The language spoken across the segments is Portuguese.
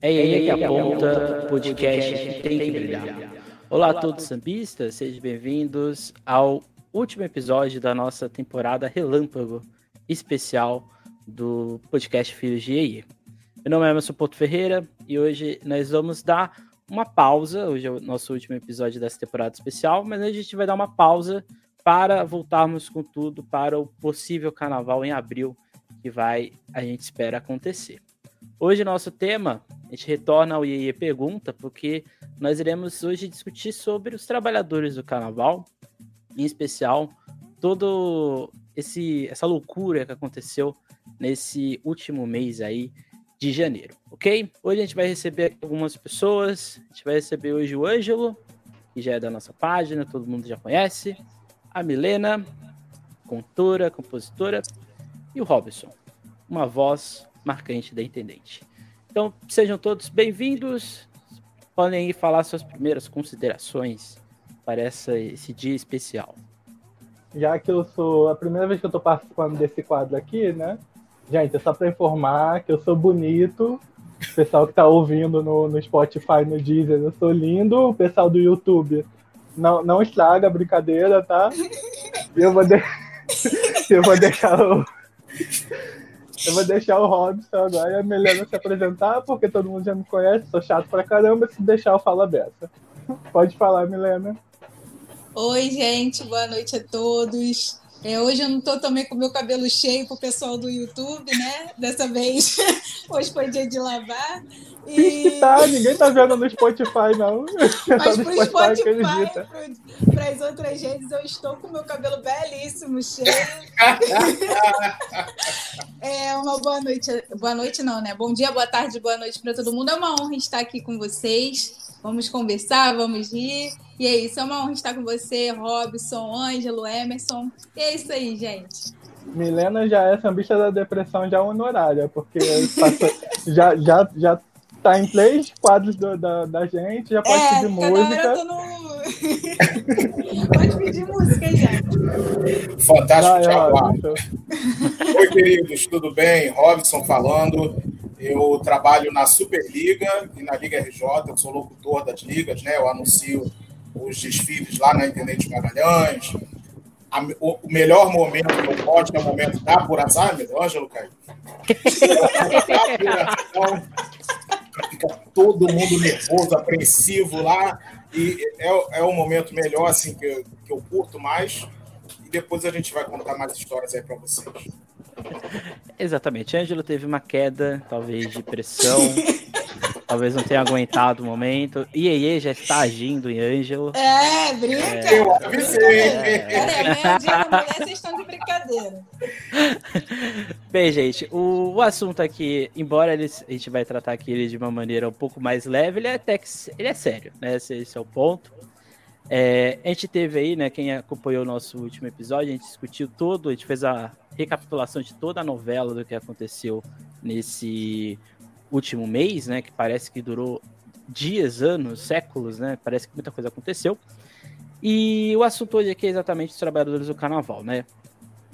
É ele que aponta o podcast que tem que brilhar. Olá a todos sambistas, sejam bem-vindos ao último episódio da nossa temporada Relâmpago especial do podcast Filhos de Eie. Meu nome é Emerson Porto Ferreira e hoje nós vamos dar uma pausa. Hoje é o nosso último episódio dessa temporada especial, mas a gente vai dar uma pausa para voltarmos com tudo para o possível carnaval em abril que vai, a gente espera acontecer. Hoje, nosso tema, a gente retorna ao IE Pergunta, porque nós iremos hoje discutir sobre os trabalhadores do carnaval, em especial todo esse essa loucura que aconteceu nesse último mês aí de janeiro, ok? Hoje a gente vai receber algumas pessoas, a gente vai receber hoje o Ângelo, que já é da nossa página, todo mundo já conhece, a Milena, cantora, compositora, e o Robson, uma voz marcante da Intendente. Então, sejam todos bem-vindos. Podem ir falar suas primeiras considerações para essa, esse dia especial. Já que eu sou a primeira vez que eu estou participando desse quadro aqui, né? Gente, é só para informar que eu sou bonito. O pessoal que está ouvindo no, no Spotify, no Deezer, eu sou lindo. O pessoal do YouTube, não, não estraga a brincadeira, tá? Eu vou, de... eu vou deixar o eu vou deixar o Robson agora é melhor não se apresentar, porque todo mundo já me conhece, sou chato pra caramba, se deixar eu falo aberta. Pode falar, Milena. Oi, gente, boa noite a todos. É, hoje eu não estou também com meu cabelo cheio para o pessoal do YouTube, né? Dessa vez, hoje foi dia de lavar. E... Tá, ninguém tá vendo no Spotify, não. Mas pro Spotify, Spotify para as outras redes, eu estou com meu cabelo belíssimo, cheio. é uma boa noite. Boa noite, não, né? Bom dia, boa tarde, boa noite para todo mundo. É uma honra estar aqui com vocês. Vamos conversar, vamos rir. E é isso, é uma honra estar com você, Robson, Ângelo, Emerson. E é isso aí, gente. Milena já é sambista da depressão já honorária, porque passou, já, já, já tá em três quadros do, da, da gente, já pode é, pedir música. No... pode pedir música, gente. Fantástico, tchau. Oi, queridos, tudo bem? Robson falando. Eu trabalho na Superliga e na Liga RJ, eu sou locutor das ligas, né? Eu anuncio os desfiles lá na Intendente Magalhães. A, o, o, melhor momento eu posso é o momento da apuração, meu Ângelo Caio. fica todo mundo nervoso, apreensivo lá, e é, é o momento melhor, assim, que eu, que eu curto mais, e depois a gente vai contar mais histórias aí para vocês. Exatamente. Ângelo teve uma queda, talvez, de pressão. talvez não tenha aguentado o momento. Iê já está agindo em Ângelo. É, brinca. É, eu avisei. É, é, dia mulher, vocês estão de brincadeira. Bem, gente, o, o assunto aqui, embora ele, a gente vai tratar aqui ele de uma maneira um pouco mais leve, ele é até que, ele é sério, né? Esse, esse é o ponto. É, a gente teve aí, né? Quem acompanhou o nosso último episódio, a gente discutiu todo, a gente fez a recapitulação de toda a novela do que aconteceu nesse último mês, né? Que parece que durou dias, anos, séculos, né? Parece que muita coisa aconteceu. E o assunto hoje aqui é exatamente os trabalhadores do carnaval, né?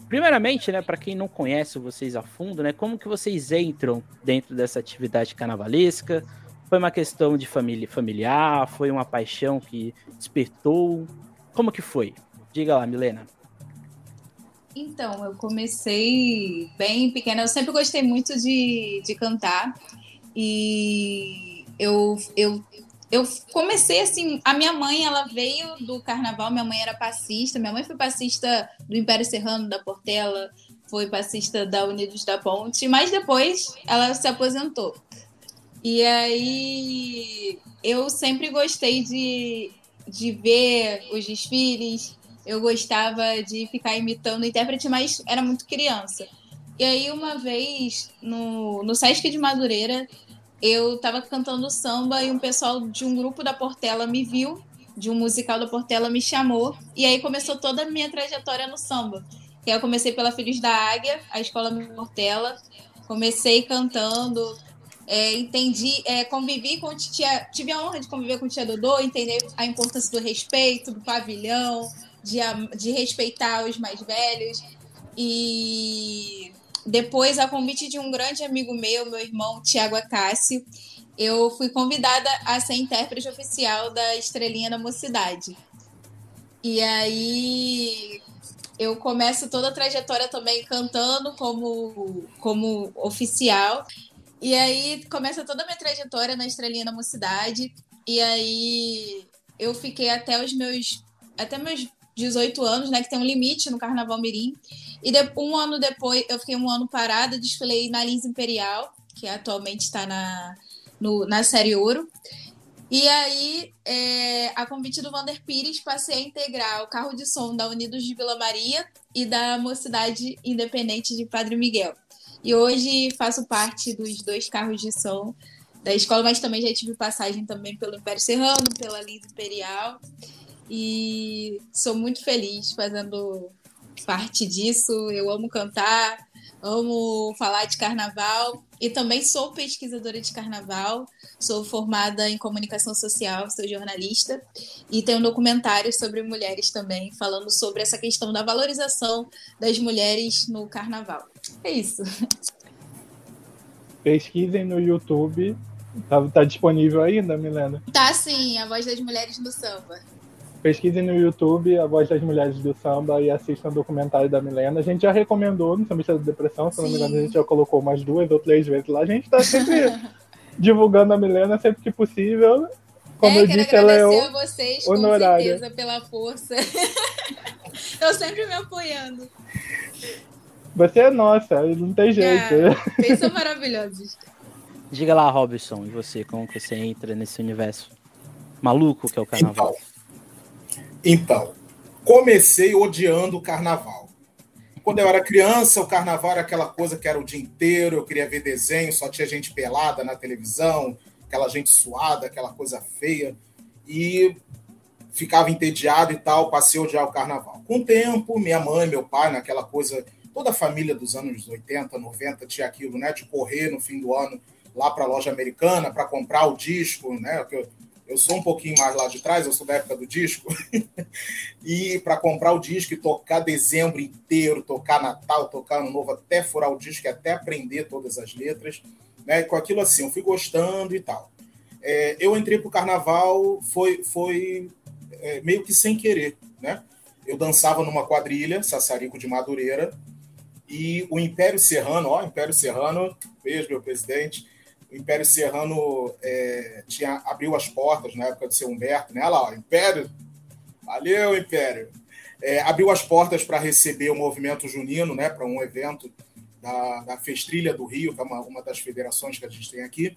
Primeiramente, né, para quem não conhece vocês a fundo, né, como que vocês entram dentro dessa atividade carnavalesca? Foi uma questão de família familiar? Foi uma paixão que despertou? Como que foi? Diga lá, Milena. Então, eu comecei bem pequena. Eu sempre gostei muito de, de cantar. E eu, eu, eu comecei assim. A minha mãe, ela veio do carnaval. Minha mãe era passista. Minha mãe foi passista do Império Serrano, da Portela. Foi passista da Unidos da Ponte. Mas depois ela se aposentou. E aí eu sempre gostei de, de ver os desfiles, eu gostava de ficar imitando o intérprete, mas era muito criança. E aí, uma vez, no, no Sesc de Madureira, eu estava cantando samba e um pessoal de um grupo da Portela me viu, de um musical da Portela me chamou, e aí começou toda a minha trajetória no samba. E aí eu comecei pela Filhos da Águia, a escola Portela, comecei cantando, é, entendi, é, convivi com tia, tive a honra de conviver com tia Dodô, entender a importância do respeito, do pavilhão, de, de respeitar os mais velhos. E depois, a convite de um grande amigo meu, meu irmão Tiago Acácio, eu fui convidada a ser intérprete oficial da Estrelinha da Mocidade. E aí eu começo toda a trajetória também cantando como, como oficial. E aí começa toda a minha trajetória na Estrelinha da Mocidade. E aí eu fiquei até os meus até meus 18 anos, né, que tem um limite no Carnaval Mirim. E de, um ano depois, eu fiquei um ano parada, desfilei na Lins Imperial, que atualmente está na, na série Ouro. E aí, é, a convite do Vander Pires, passei a integrar o carro de som da Unidos de Vila Maria e da Mocidade Independente de Padre Miguel. E hoje faço parte dos dois carros de som da escola, mas também já tive passagem também pelo Império Serrano, pela Lins Imperial. E sou muito feliz fazendo parte disso. Eu amo cantar, amo falar de carnaval e também sou pesquisadora de carnaval. Sou formada em comunicação social, sou jornalista e tenho um documentário sobre mulheres também, falando sobre essa questão da valorização das mulheres no carnaval. É isso. Pesquisem no YouTube. Tá, tá disponível ainda, Milena? Tá sim, a voz das mulheres no samba. Pesquisem no YouTube a voz das mulheres do samba e assistam o documentário da Milena. A gente já recomendou no Sambista da Depressão, se não me engano, a gente já colocou umas duas ou três vezes lá. A gente tá sempre divulgando a Milena sempre que possível. Como é, eu quero disse, ela é agradecer a vocês, honorária. com certeza, pela força. Eu sempre me apoiando. Você é nossa, não tem jeito. Ah, vocês são maravilhosos. Diga lá, Robson, e você, como que você entra nesse universo maluco que é o carnaval? Então, então, comecei odiando o carnaval. Quando eu era criança, o carnaval era aquela coisa que era o dia inteiro, eu queria ver desenho, só tinha gente pelada na televisão, aquela gente suada, aquela coisa feia, e ficava entediado e tal, passei a odiar o carnaval. Com o tempo, minha mãe, meu pai, naquela coisa, toda a família dos anos 80, 90 tinha aquilo, né, de correr no fim do ano lá para a loja americana para comprar o disco, né, eu, sou um pouquinho mais lá de trás, eu sou da época do disco, e para comprar o disco e tocar dezembro inteiro, tocar Natal, tocar Ano Novo, até furar o disco até aprender todas as letras, né? Com aquilo assim, eu fui gostando e tal. É, eu entrei para o carnaval, foi, foi é, meio que sem querer, né? Eu dançava numa quadrilha, Sassarico de Madureira, e o Império Serrano, ó, Império Serrano, beijo, meu presidente, o Império Serrano é, tinha, abriu as portas na época do seu Humberto, né? Olha lá, ó, Império. Valeu, Império. É, abriu as portas para receber o movimento junino, né? Para um evento da, da Festrilha do Rio, que é uma, uma das federações que a gente tem aqui.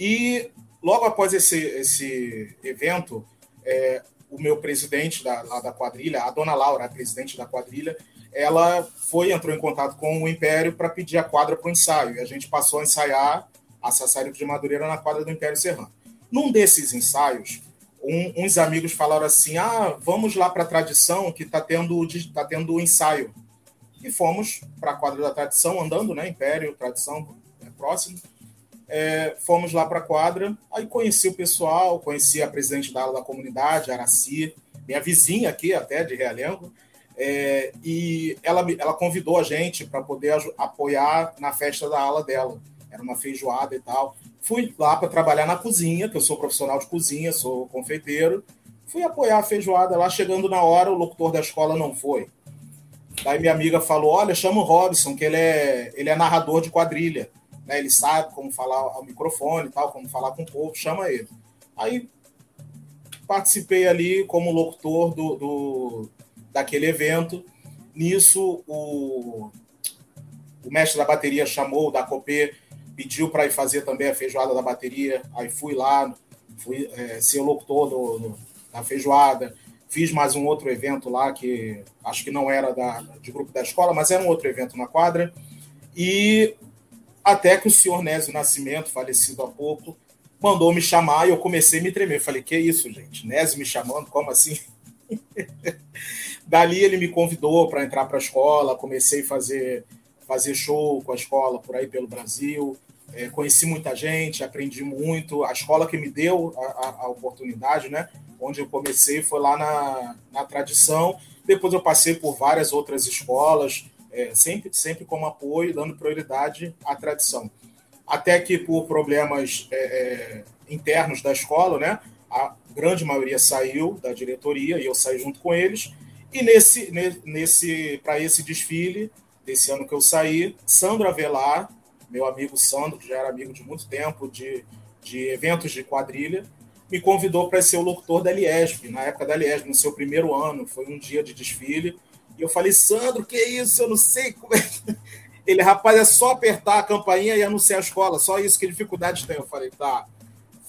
E logo após esse, esse evento, é, o meu presidente da, da quadrilha, a dona Laura, a presidente da quadrilha, ela foi, entrou em contato com o Império para pedir a quadra para o ensaio. E a gente passou a ensaiar a Sassarico de Madureira na quadra do Império Serrano. Num desses ensaios, um, uns amigos falaram assim: ah, vamos lá para a tradição que está tendo, tá tendo ensaio. E fomos para a quadra da tradição, andando, né? Império, tradição, é próximo. É, fomos lá para a quadra, aí conheci o pessoal, conheci a presidente da aula da comunidade, Araci, minha vizinha aqui até, de Realengo, é, e ela, ela convidou a gente para poder apoiar na festa da ala dela era uma feijoada e tal. Fui lá para trabalhar na cozinha, que eu sou profissional de cozinha, sou confeiteiro. Fui apoiar a feijoada lá, chegando na hora, o locutor da escola não foi. Daí minha amiga falou: Olha, chama o Robson, que ele é, ele é narrador de quadrilha. Né? Ele sabe como falar ao microfone e tal, como falar com o povo, chama ele. Aí participei ali como locutor do, do daquele evento. Nisso, o, o mestre da bateria chamou da Copê pediu para ir fazer também a feijoada da bateria, aí fui lá, fui é, ser locutor do, da feijoada, fiz mais um outro evento lá, que acho que não era da, de grupo da escola, mas era um outro evento na quadra, e até que o senhor Nésio Nascimento, falecido há pouco, mandou me chamar e eu comecei a me tremer. Falei, que isso, gente? Nésio me chamando, como assim? Dali ele me convidou para entrar para a escola, comecei a fazer, fazer show com a escola por aí pelo Brasil, é, conheci muita gente, aprendi muito. A escola que me deu a, a, a, oportunidade, né? Onde eu comecei foi lá na, na tradição. Depois eu passei por várias outras escolas, é, sempre, sempre como apoio, dando prioridade à tradição. até que por problemas é, é, internos da escola, né, a grande maioria saiu da diretoria e eu saí junto com eles. E nesse, nesse para esse desfile desse ano que eu saí, Sandro Avelar, meu amigo Sandro, que já era amigo de muito tempo de, de eventos de quadrilha, me convidou para ser o locutor da Liesp, na época da Liesp, no seu primeiro ano, foi um dia de desfile. E eu falei, Sandro, que isso? Eu não sei como é. Ele, rapaz, é só apertar a campainha e anunciar a escola, só isso, que dificuldade tem. Eu falei, tá.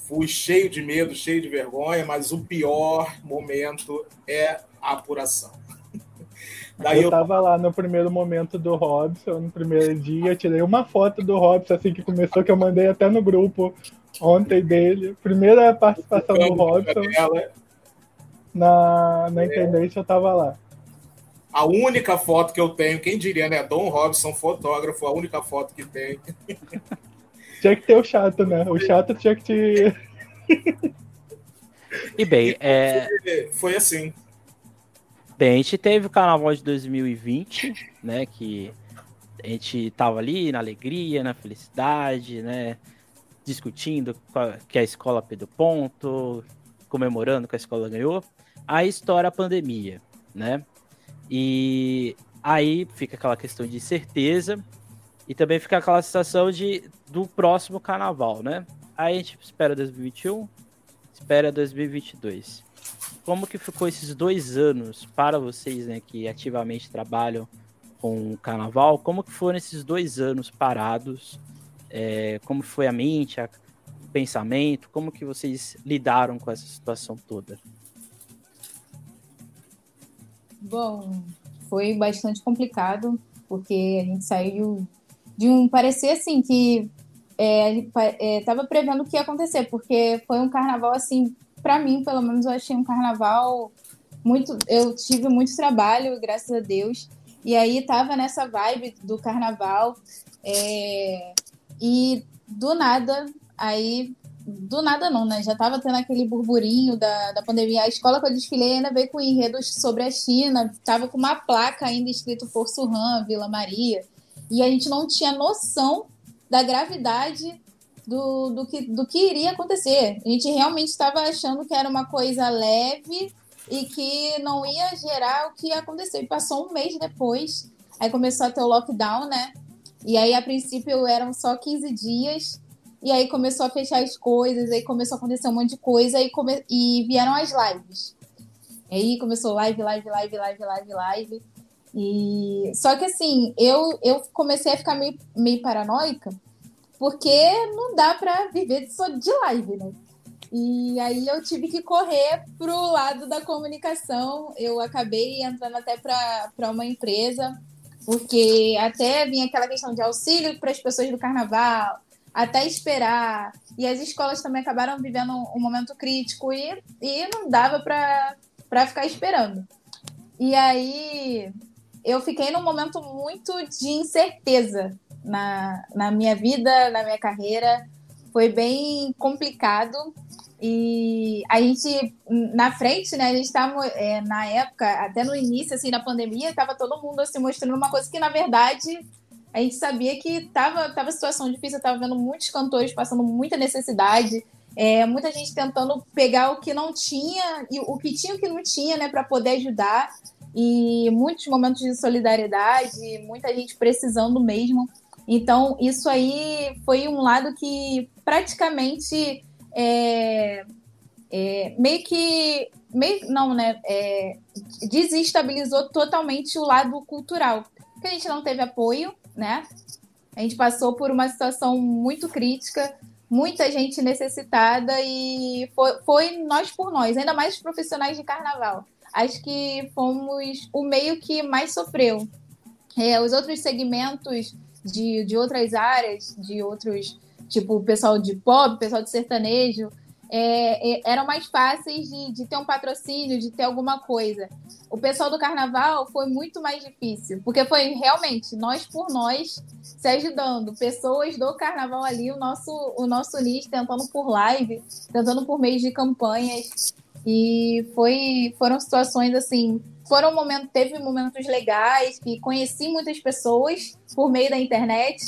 Fui cheio de medo, cheio de vergonha, mas o pior momento é a apuração. Daí eu tava lá no primeiro momento do Robson, no primeiro dia, tirei uma foto do Robson assim que começou, que eu mandei até no grupo ontem dele. Primeira participação do Robson. Na, na intendência eu tava lá. A única foto que eu tenho, quem diria, né? Dom Robson, fotógrafo, a única foto que tem. Tinha que ter o chato, né? O chato tinha que te. E bem, é... foi assim. Bem, a gente teve o carnaval de 2020, né? Que a gente tava ali na alegria, na felicidade, né? Discutindo que a escola perdeu ponto, comemorando que a escola ganhou. Aí estoura a pandemia, né? E aí fica aquela questão de certeza e também fica aquela sensação de do próximo carnaval, né? Aí a gente espera 2021, espera 2022 como que ficou esses dois anos para vocês, né, que ativamente trabalham com o carnaval? Como que foram esses dois anos parados? É, como foi a mente, a, o pensamento? Como que vocês lidaram com essa situação toda? Bom, foi bastante complicado, porque a gente saiu de um parecer assim que estava é, é, prevendo o que ia acontecer, porque foi um carnaval assim para mim, pelo menos, eu achei um carnaval muito. Eu tive muito trabalho, graças a Deus. E aí tava nessa vibe do carnaval. É, e do nada, aí. Do nada não, né? Já tava tendo aquele burburinho da, da pandemia. A escola que eu desfilei ainda veio com enredos sobre a China. Tava com uma placa ainda escrito Força Han, Vila Maria. E a gente não tinha noção da gravidade do, do, que, do que iria acontecer. A gente realmente estava achando que era uma coisa leve e que não ia gerar o que ia acontecer. E passou um mês depois, aí começou a ter o lockdown, né? E aí, a princípio, eram só 15 dias. E aí começou a fechar as coisas, aí começou a acontecer um monte de coisa e, come... e vieram as lives. E aí começou live, live, live, live, live, live. E só que assim, eu, eu comecei a ficar meio, meio paranoica, porque não dá para viver só de live, né? E aí eu tive que correr pro lado da comunicação. Eu acabei entrando até para uma empresa, porque até vinha aquela questão de auxílio para as pessoas do carnaval, até esperar. E as escolas também acabaram vivendo um momento crítico e, e não dava para ficar esperando. E aí eu fiquei num momento muito de incerteza na, na minha vida, na minha carreira. Foi bem complicado. E a gente, na frente, né, a gente estava, é, na época, até no início, assim, da pandemia, estava todo mundo, assim, mostrando uma coisa que, na verdade, a gente sabia que estava tava situação difícil, estava vendo muitos cantores passando muita necessidade, é, muita gente tentando pegar o que não tinha, e o que tinha e o que não tinha, né, para poder ajudar, e muitos momentos de solidariedade, muita gente precisando mesmo. Então, isso aí foi um lado que praticamente é, é, meio que. Meio, não, né? É, desestabilizou totalmente o lado cultural. Porque a gente não teve apoio, né? A gente passou por uma situação muito crítica, muita gente necessitada e foi, foi nós por nós, ainda mais os profissionais de carnaval. Acho que fomos o meio que mais sofreu. É, os outros segmentos de, de outras áreas, de outros, tipo, pessoal de pop, pessoal de sertanejo, é, é, eram mais fáceis de, de ter um patrocínio, de ter alguma coisa. O pessoal do carnaval foi muito mais difícil, porque foi realmente nós por nós se ajudando, pessoas do carnaval ali, o nosso, o nosso nicho tentando por live, tentando por meio de campanhas. E foi, foram situações assim foram momentos, teve momentos legais que conheci muitas pessoas por meio da internet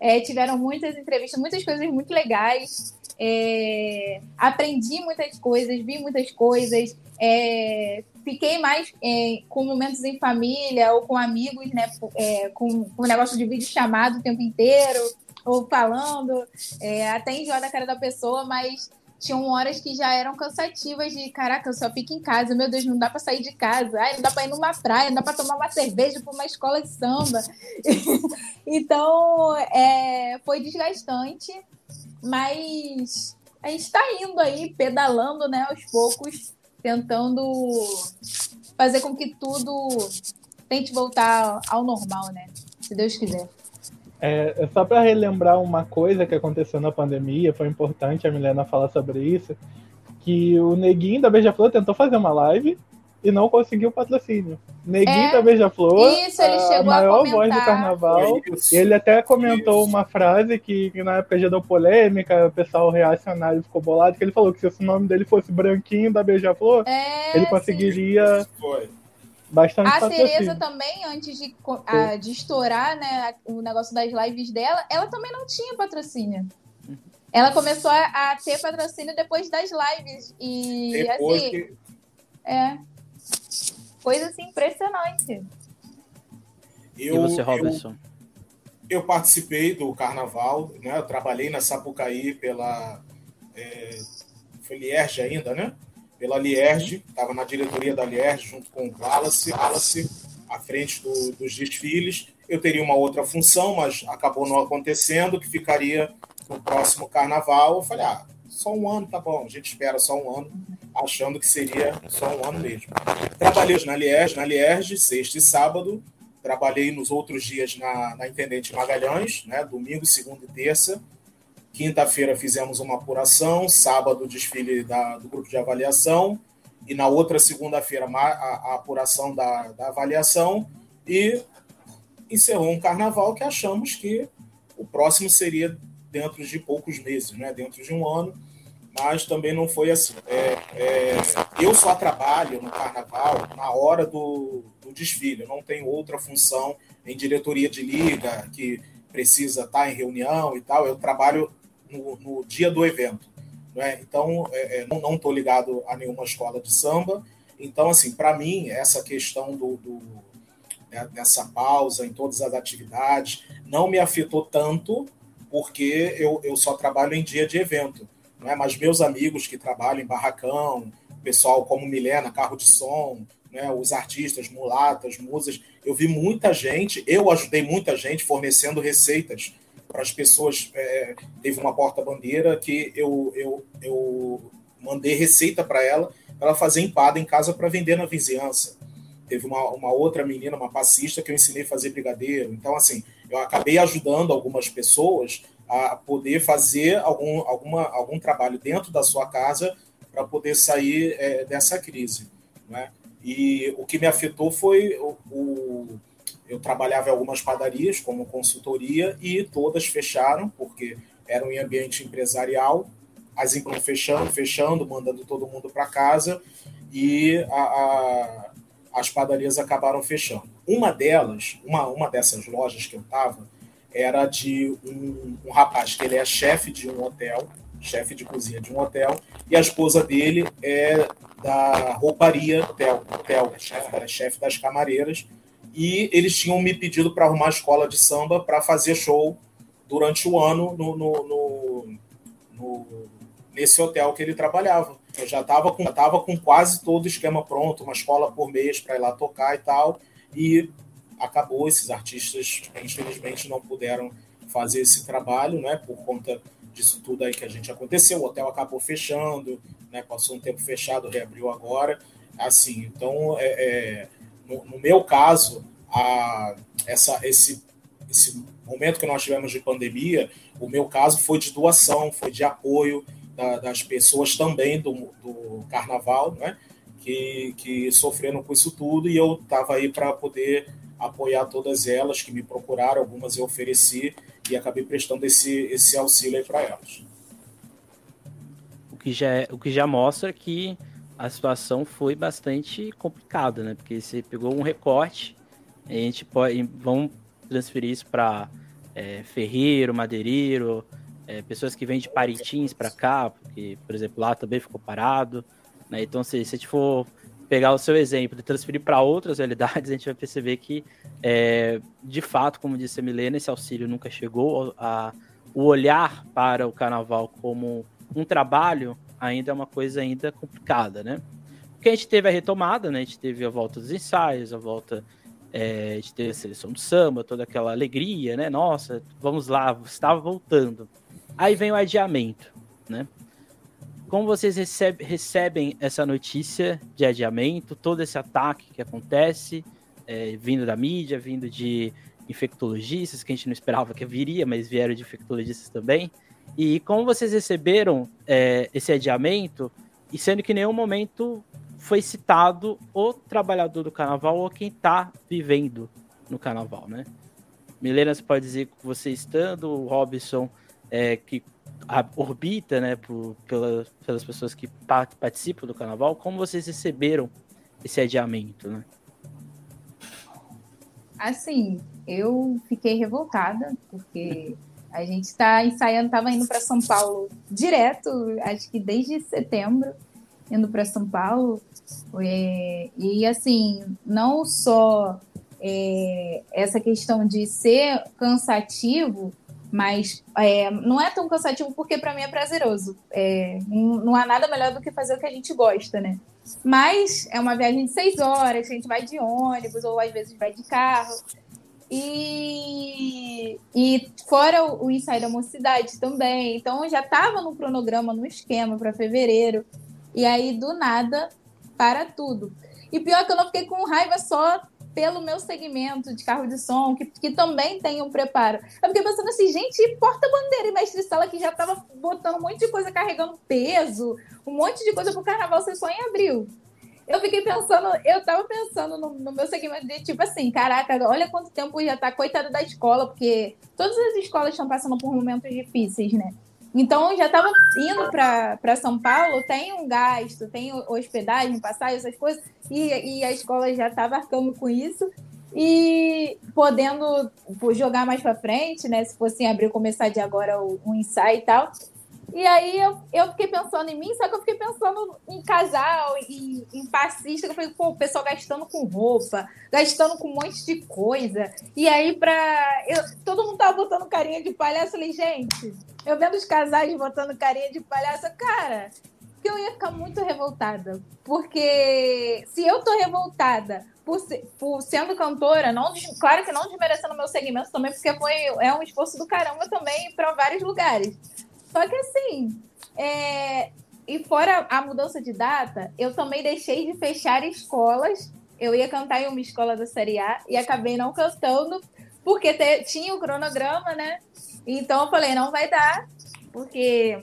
É, tiveram muitas entrevistas, muitas coisas muito legais. É, aprendi muitas coisas, vi muitas coisas. É, fiquei mais é, com momentos em família ou com amigos, né? É, com, com o negócio de vídeo chamado o tempo inteiro, ou falando, é, até enjoar da cara da pessoa, mas tinham horas que já eram cansativas de caraca, eu só fico em casa, meu Deus, não dá para sair de casa, ai, não dá para ir numa praia, não dá para tomar uma cerveja para uma escola de samba. então, é, foi desgastante, mas a gente está indo aí, pedalando, né, aos poucos, tentando fazer com que tudo tente voltar ao normal, né? Se Deus quiser. É, é, só para relembrar uma coisa que aconteceu na pandemia, foi importante a Milena falar sobre isso, que o Neguinho da Beija-Flor tentou fazer uma live e não conseguiu patrocínio. Neguinho é, da Beija-Flor, a maior a voz do carnaval, ele até comentou uma frase que, que, na época já deu polêmica, o pessoal reacionário ficou bolado, que ele falou que se o nome dele fosse Branquinho da Beija-Flor, é, ele conseguiria... Sim bastante A Tereza também, antes de, a, de estourar né, o negócio das lives dela, ela também não tinha patrocínio. Ela começou a, a ter patrocínio depois das lives. E depois assim. Que... É. Coisa assim impressionante. Eu, e você, Robinson? Eu, eu, participei do carnaval, né? Eu trabalhei na Sapucaí pela. É, foi Lierge ainda, né? Pela Lierge, estava na diretoria da Lierge junto com o Wallace, Wallace à frente do, dos desfiles. Eu teria uma outra função, mas acabou não acontecendo, que ficaria no próximo carnaval. Eu falei, ah, só um ano tá bom, a gente espera só um ano, achando que seria só um ano mesmo. Trabalhei na Lierge, na Lierge, sexta e sábado. Trabalhei nos outros dias na, na Intendente Magalhães, né, domingo, segunda e terça Quinta-feira fizemos uma apuração, sábado desfile da, do grupo de avaliação, e na outra segunda-feira a, a, apuração da, da avaliação, e encerrou um carnaval que achamos que o próximo seria dentro de poucos meses, né? dentro de um ano, mas também não foi assim. É, é, eu só trabalho no carnaval na hora do, do desfile, eu não tenho outra função em diretoria de liga que precisa estar em reunião e tal, eu trabalho no, no dia do evento. Né? Então, é, é, não estou ligado a nenhuma escola de samba. Então, assim, para mim, essa questão do, do, né, dessa pausa em todas as atividades não me afetou tanto, porque eu, eu só trabalho em dia de evento. Né? Mas meus amigos que trabalham em barracão, pessoal como Milena, carro de som, né, os artistas, mulatas, musas, eu vi muita gente, eu ajudei muita gente fornecendo receitas para as pessoas. É, teve uma porta-bandeira que eu, eu, eu mandei receita para ela, para ela fazer empada em casa para vender na vizinhança. Teve uma, uma outra menina, uma passista, que eu ensinei a fazer brigadeiro. Então, assim, eu acabei ajudando algumas pessoas a poder fazer algum, alguma, algum trabalho dentro da sua casa para poder sair é, dessa crise. Né? E o que me afetou foi o, o eu trabalhava em algumas padarias como consultoria e todas fecharam, porque eram em ambiente empresarial, as empresas fechando, fechando, mandando todo mundo para casa e a, a, as padarias acabaram fechando. Uma delas, uma, uma dessas lojas que eu estava, era de um, um rapaz que ele é chefe de um hotel, chefe de cozinha de um hotel, e a esposa dele é da rouparia hotel, hotel chefe, é chefe das camareiras, e eles tinham me pedido para arrumar escola de samba para fazer show durante o ano no, no, no, nesse hotel que ele trabalhava. Eu já estava com, com quase todo o esquema pronto, uma escola por mês para ir lá tocar e tal, e acabou. Esses artistas, infelizmente, não puderam fazer esse trabalho, né, por conta disso tudo aí que a gente aconteceu. O hotel acabou fechando, né, passou um tempo fechado, reabriu agora. Assim, então, é, é no, no meu caso, a, essa, esse, esse momento que nós tivemos de pandemia, o meu caso foi de doação, foi de apoio da, das pessoas também do, do carnaval, né? Que, que sofreram com isso tudo e eu estava aí para poder apoiar todas elas que me procuraram, algumas eu ofereci e acabei prestando esse, esse auxílio aí para elas. O que, já, é, o que já mostra que a situação foi bastante complicada, né? Porque você pegou um recorte, a gente pode, vamos transferir isso para é, ferreiro, madeireiro, é, pessoas que vêm de Paritins para cá, porque, por exemplo, lá também ficou parado. Né? Então, se, se a gente for pegar o seu exemplo e transferir para outras realidades, a gente vai perceber que, é, de fato, como disse a Milena, esse auxílio nunca chegou. A, o olhar para o carnaval como um trabalho ainda é uma coisa ainda complicada, né? Porque a gente teve a retomada, né? A gente teve a volta dos ensaios, a volta é, a gente teve a seleção do samba, toda aquela alegria, né? Nossa, vamos lá, estava voltando. Aí vem o adiamento, né? Como vocês recebe, recebem essa notícia de adiamento, todo esse ataque que acontece, é, vindo da mídia, vindo de infectologistas, que a gente não esperava que viria, mas vieram de infectologistas também. E como vocês receberam é, esse adiamento, e sendo que em nenhum momento foi citado o trabalhador do carnaval ou quem está vivendo no carnaval, né? Milena, você pode dizer que você estando, o Robson, é, que orbita, né, por, pela, pelas pessoas que participam do carnaval, como vocês receberam esse adiamento, né? Assim, eu fiquei revoltada, porque a gente está ensaiando, estava indo para São Paulo direto, acho que desde setembro, indo para São Paulo. É, e assim, não só é, essa questão de ser cansativo, mas é, não é tão cansativo porque para mim é prazeroso. É, não, há nada melhor do que fazer o que a gente gosta, né? Mas é uma viagem de seis horas, a gente vai de ônibus ou às vezes vai de carro. E, e fora o, o ensaio da mocidade também. Então já estava no cronograma, no esquema para fevereiro. E aí, do nada, para tudo. E pior que eu não fiquei com raiva só pelo meu segmento de carro de som, que, que também tem um preparo. Eu fiquei pensando assim, gente, porta-bandeira e mestre sala que já estava botando um monte de coisa, carregando peso, um monte de coisa pro carnaval ser só em abril. Eu fiquei pensando, eu tava pensando no, no, meu segmento de tipo assim, caraca, olha quanto tempo já tá, coitada da escola, porque todas as escolas estão passando por momentos difíceis, né? Então, já estava indo para São Paulo, tem um gasto, tem hospedagem, passagem, essas coisas, e, e a escola já estava arcando com isso. E podendo jogar mais para frente, né? Se fosse em abril, começar de agora o, o ensaio e tal. E aí eu, eu fiquei pensando em mim, só que eu fiquei pensando em casal, em, em passista, eu falei, pô, o pessoal gastando com roupa, gastando com um monte de coisa. E aí, pra. Eu, todo mundo tava botando carinha de palhaço, eu falei, gente, eu vendo os casais botando carinha de palhaço, cara, que eu ia ficar muito revoltada. Porque se eu tô revoltada por, por sendo cantora, não, claro que não desmerecendo meu segmento também, porque foi, é um esforço do caramba também para vários lugares. Só que assim, é... e fora a mudança de data, eu também deixei de fechar escolas. Eu ia cantar em uma escola da Série A e acabei não cantando, porque te... tinha o cronograma, né? Então eu falei, não vai dar, porque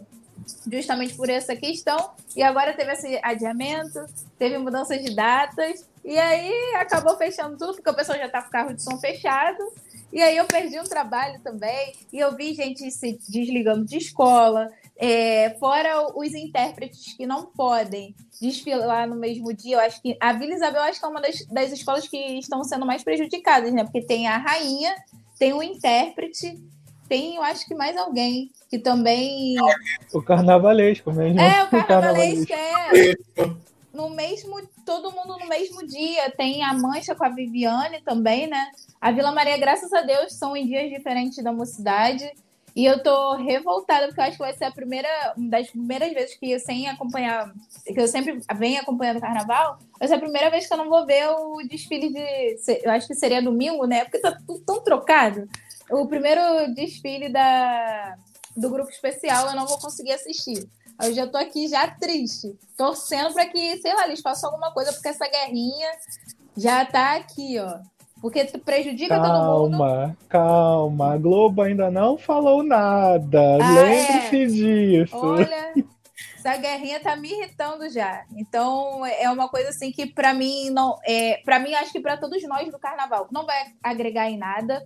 justamente por essa questão. E agora teve esse adiamento, teve mudanças de datas, e aí acabou fechando tudo, porque o pessoal já tá com o carro de som fechado. E aí eu perdi um trabalho também, e eu vi gente se desligando de escola, é, fora os intérpretes que não podem desfilar no mesmo dia, eu acho que a Vila Isabel acho que é uma das, das escolas que estão sendo mais prejudicadas, né? Porque tem a rainha, tem o intérprete, tem, eu acho que mais alguém que também. O carnavalesco mesmo. É, o carnavalesco, é no mesmo, todo mundo no mesmo dia. Tem a Mancha com a Viviane também, né? A Vila Maria, graças a Deus, são em dias diferentes da mocidade. E eu tô revoltada, porque eu acho que vai ser a primeira, das primeiras vezes que eu sem acompanhar, que eu sempre venho acompanhando o carnaval, vai ser a primeira vez que eu não vou ver o desfile de. Eu acho que seria domingo, né? Porque tá tudo tão trocado. O primeiro desfile da, do grupo especial eu não vou conseguir assistir. Eu já tô aqui já triste, torcendo para que, sei lá, eles façam alguma coisa, porque essa guerrinha já tá aqui, ó. Porque prejudica calma, todo mundo. Calma, calma. A Globo ainda não falou nada. Ah, Lembre-se é. disso. Olha, essa guerrinha tá me irritando já. Então, é uma coisa assim que para mim não é, para mim acho que para todos nós do carnaval não vai agregar em nada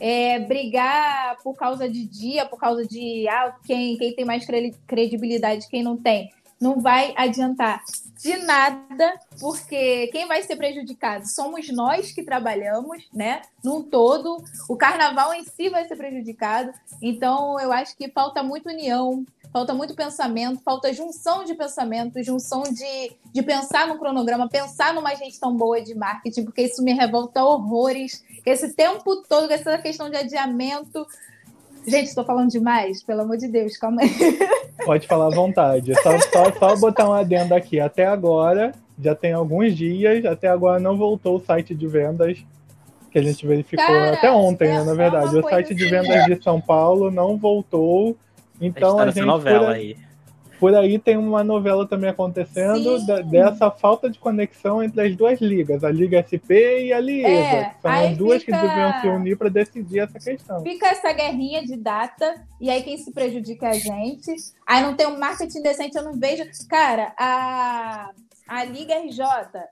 é, brigar por causa de dia, por causa de ah, quem, quem tem mais credibilidade, quem não tem, não vai adiantar. de nada, porque quem vai ser prejudicado somos nós que trabalhamos, né? Num todo, o carnaval em si vai ser prejudicado. Então, eu acho que falta muito união, falta muito pensamento, falta junção de pensamento, junção de, de pensar no cronograma, pensar numa gestão boa de marketing, porque isso me revolta horrores. Esse tempo todo, essa questão de adiamento. Gente, estou falando demais, pelo amor de Deus, calma aí. Pode falar à vontade. Só, só, só botar um adendo aqui. Até agora, já tem alguns dias, até agora não voltou o site de vendas que a gente verificou Cara, até ontem, é, né, na verdade. é o site de assim, vendas é. de São Paulo não voltou. Então a a gente tá gente, novela por, aí. Por aí tem uma novela também acontecendo da- dessa falta de conexão entre as duas ligas, a Liga SP e a Liesa. É, que são as duas fica- que deviam se unir para decidir essa questão. Fica essa guerrinha de data, e aí quem se prejudica é a gente. Aí não tem um marketing decente, eu não vejo. Cara, a, a Liga RJ,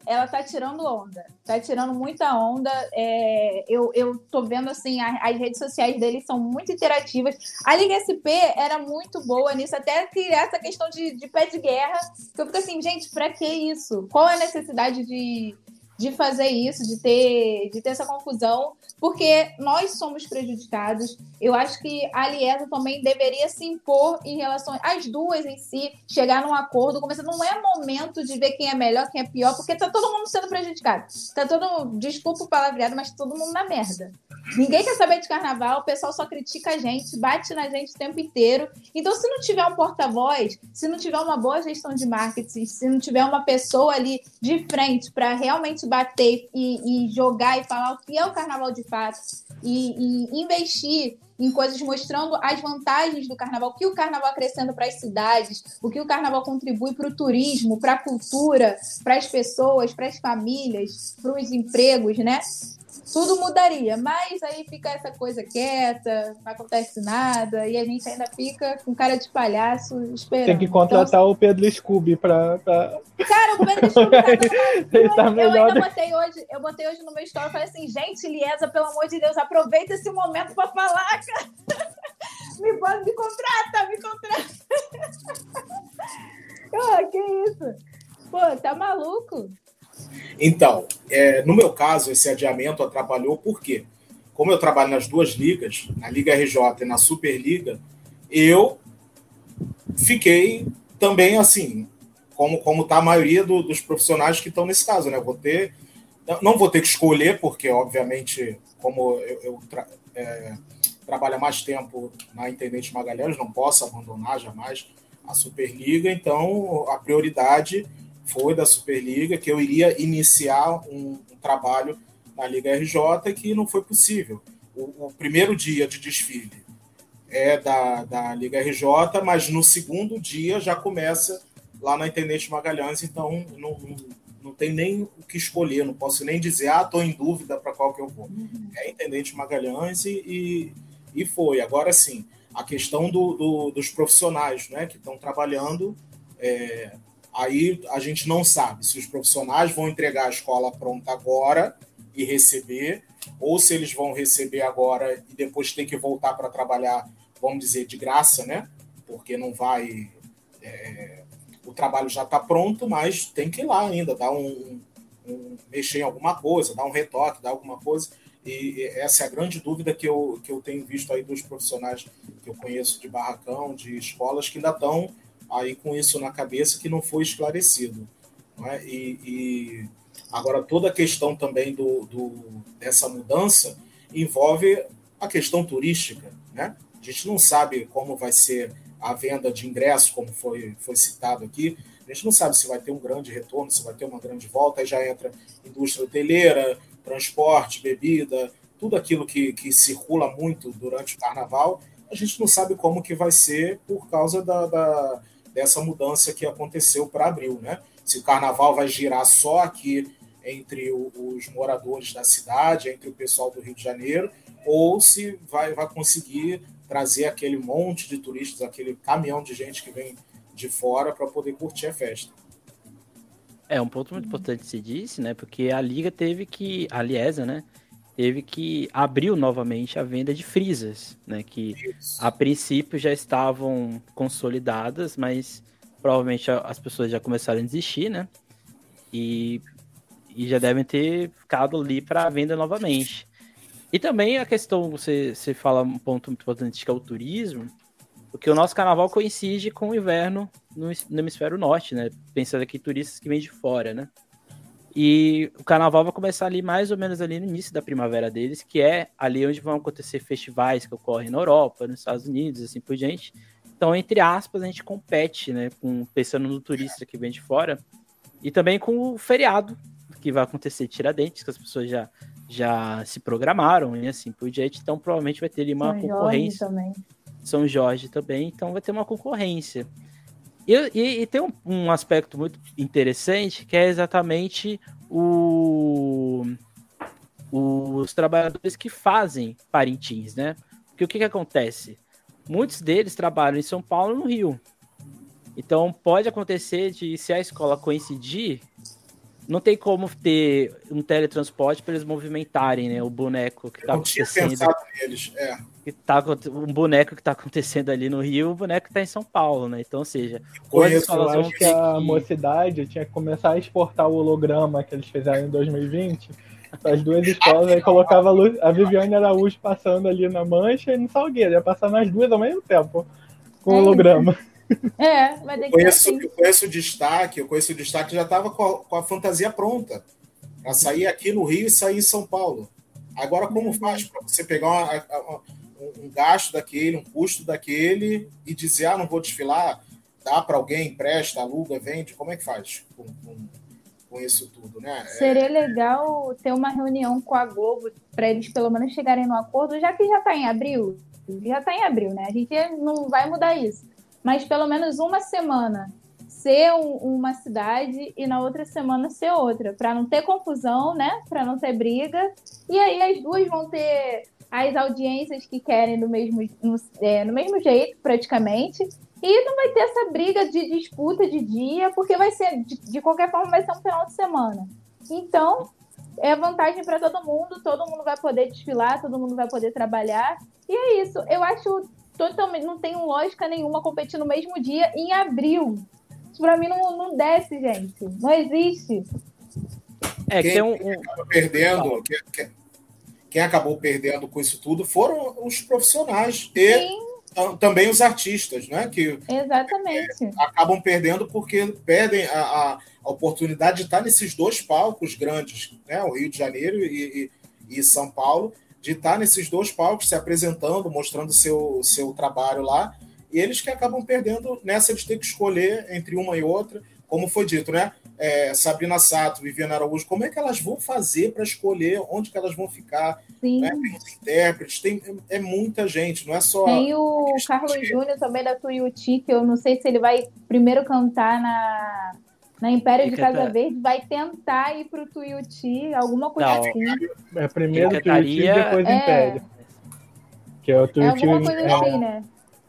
ela tá tirando onda. Tá tirando muita onda. É, eu, eu tô vendo, assim, a- as redes sociais deles são muito interativas. A Liga SP era muito boa nisso, até criar essa questão de, de pé de guerra. Que eu fico assim, gente, pra que isso? Qual é a necessidade de, de fazer isso, de ter, de ter essa confusão? Porque nós somos prejudicados. Eu acho que a Liesa também deveria se impor em relação às duas em si, chegar num acordo. Começar, não é momento de ver quem é melhor, quem é pior, porque tá todo mundo sendo prejudicado. Tá todo, desculpa o palavreado, mas todo mundo na merda. Ninguém quer saber de carnaval, o pessoal só critica a gente, bate na gente o tempo inteiro. Então, se não tiver um porta-voz, se não tiver uma boa gestão de marketing, se não tiver uma pessoa ali de frente para realmente bater e, e jogar e falar o que é o carnaval de fato e, e investir em coisas mostrando as vantagens do carnaval, o que o carnaval acrescenta para as cidades, o que o carnaval contribui para o turismo, para a cultura, para as pessoas, para as famílias, para os empregos, né? Tudo mudaria. Mas aí fica essa coisa quieta, não acontece nada, e a gente ainda fica com cara de palhaço esperando. Tem que contratar o Pedro Scooby. Pra... Então, cara, o Pedro Scooby tá Ele tá eu melhor ainda do- botei hoje, eu botei hoje no meu story, eu falei assim, gente, Liesa, pelo amor de Deus, aproveita esse momento pra falar, cara. Me, bota- me contrata, me contrata. Ah, que isso? Pô, tá maluco? Então, é, no meu caso, esse adiamento atrapalhou porque, como eu trabalho nas duas ligas, na Liga RJ e na Superliga, eu fiquei também assim, como como está a maioria do- dos profissionais que estão nesse caso, né? Vou ter, não vou ter que escolher, porque obviamente, como eu, eu tra- é, trabalho mais tempo na Intendente Magalhães, não posso abandonar jamais a Superliga, então a prioridade foi da Superliga que eu iria iniciar um, um trabalho na Liga RJ que não foi possível. O, o primeiro dia de desfile é da, da Liga RJ, mas no segundo dia já começa lá na Intendente Magalhães, então não, não, não tem nem o que escolher, não posso nem dizer, ah, estou em dúvida para qual que eu vou. É Intendente Magalhães e, e, e foi. Agora sim, a questão do, do- dos profissionais né, que estão trabalhando, é, aí a gente não sabe se os profissionais vão entregar a escola pronta agora e receber, ou se eles vão receber agora e depois ter que voltar para trabalhar, vamos dizer, de graça, né? Porque não vai. é, o trabalho já está pronto, mas tem que ir lá ainda, dar um, um- mexer em alguma coisa, dar um retoque, dar alguma coisa. E essa é a grande dúvida que eu, que eu tenho visto aí dos profissionais que eu conheço de barracão, de escolas, que ainda estão aí com isso na cabeça que não foi esclarecido. É? e, e agora toda a questão também do, do, dessa mudança envolve a questão turística. Né? A gente não sabe como vai ser a venda de ingressos, como foi, foi citado aqui. A gente não sabe se vai ter um grande retorno, se vai ter uma grande volta. Aí já entra indústria hoteleira, transporte, bebida, tudo aquilo que, que circula muito durante o carnaval. A gente não sabe como que vai ser por causa da, da dessa mudança que aconteceu para abril, né? Se o carnaval vai girar só aqui entre o, os moradores da cidade, entre o pessoal do Rio de Janeiro, ou se vai, vai conseguir trazer aquele monte de turistas, aquele caminhão de gente que vem de fora para poder curtir a festa. É um ponto muito importante se disse, né? Porque a liga teve que, a Liesa, né? Teve que abriu novamente a venda de frisas, né? Que Isso. a princípio já estavam consolidadas, mas provavelmente as pessoas já começaram a desistir, né? E, e já devem ter ficado ali para venda novamente. E também a questão, você, você fala um ponto muito importante que é o turismo, porque o nosso carnaval coincide com o inverno no, no hemisfério norte, né? Pensando aqui turistas que vêm de fora, né? E o carnaval vai começar ali mais ou menos ali no início da primavera deles, que é ali onde vão acontecer festivais que ocorrem na Europa, nos Estados Unidos, assim por diante. Então, entre aspas, a gente compete, né, com pensando no turista que vem de fora e também com o feriado que vai acontecer Tiradentes, que as pessoas já já se programaram e assim por diante. Então, provavelmente vai ter ali uma São concorrência. Jorge também. São Jorge também, então vai ter uma concorrência. E, e, e tem um, um, aspecto muito interessante que é exatamente o, os trabalhadores que fazem Parintins, né? Porque o que, que acontece? Muitos deles trabalham em São Paulo no Rio. Então pode acontecer de se a escola coincidir, não tem como ter um teletransporte para eles movimentarem, né? O boneco que está acontecendo. Tinha neles, é. Que tá, um boneco que está acontecendo ali no Rio, o boneco que está em São Paulo, né? Então, ou seja, Conheço, eu acho que a mocidade tinha que começar a exportar o holograma que eles fizeram em 2020 as duas escolas, aí colocava a, a Viviane Araújo passando ali na Mancha e no Salgueiro, ia passar nas duas ao mesmo tempo, com é. holograma. É, mas eu conheço, assim. eu conheço o destaque, eu conheço o destaque já estava com, com, a fantasia pronta para sair aqui no Rio e sair em São Paulo. Agora, como uhum. faz para você pegar uma, uma, um gasto daquele, um custo daquele e dizer, ah, não vou desfilar, dá para alguém, empresta, aluga, vende? Como é que faz com, com, com isso tudo, né? Seria é... legal ter uma reunião com a Globo para eles pelo menos chegarem no acordo, já que já está em abril. Já está em abril, né? A gente não vai mudar isso mas pelo menos uma semana ser um, uma cidade e na outra semana ser outra, para não ter confusão, né? Para não ter briga. E aí as duas vão ter as audiências que querem do mesmo, no, é, no mesmo jeito, praticamente. E não vai ter essa briga de disputa de dia, porque vai ser, de, de qualquer forma, vai ser um final de semana. Então, é vantagem para todo mundo, todo mundo vai poder desfilar, todo mundo vai poder trabalhar. E é isso. Eu acho totalmente, não tem lógica nenhuma competir no mesmo dia em abril. Isso pra mim não, não desce, gente. Não existe. É, quem, um, quem acaba perdendo, quem, quem, acabou perdendo com isso tudo foram os profissionais e Sim. também os artistas, né? Que Exatamente. É, acabam perdendo porque perdem a, a, a, oportunidade de estar nesses dois palcos grandes, né? O Rio de Janeiro e, e, e São Paulo de estar nesses dois palcos se apresentando, mostrando seu seu trabalho lá, e eles que acabam perdendo nessa de ter que escolher entre uma e outra, como foi dito, né? É, Sabrina Sato, Viviana Araújo, como é que elas vão fazer para escolher onde que elas vão ficar? Né? Tem os intérpretes, tem é muita gente, não é só. Tem o Carlos Júnior também da Tuiuti, que eu não sei se ele vai primeiro cantar na na Império de Casa Verde vai tentar ir para o Tuiuti, alguma coisa não, assim. É primeiro Tuiuti e depois é... Império. Que é o Tuiuti. É alguma coisa é... assim, né?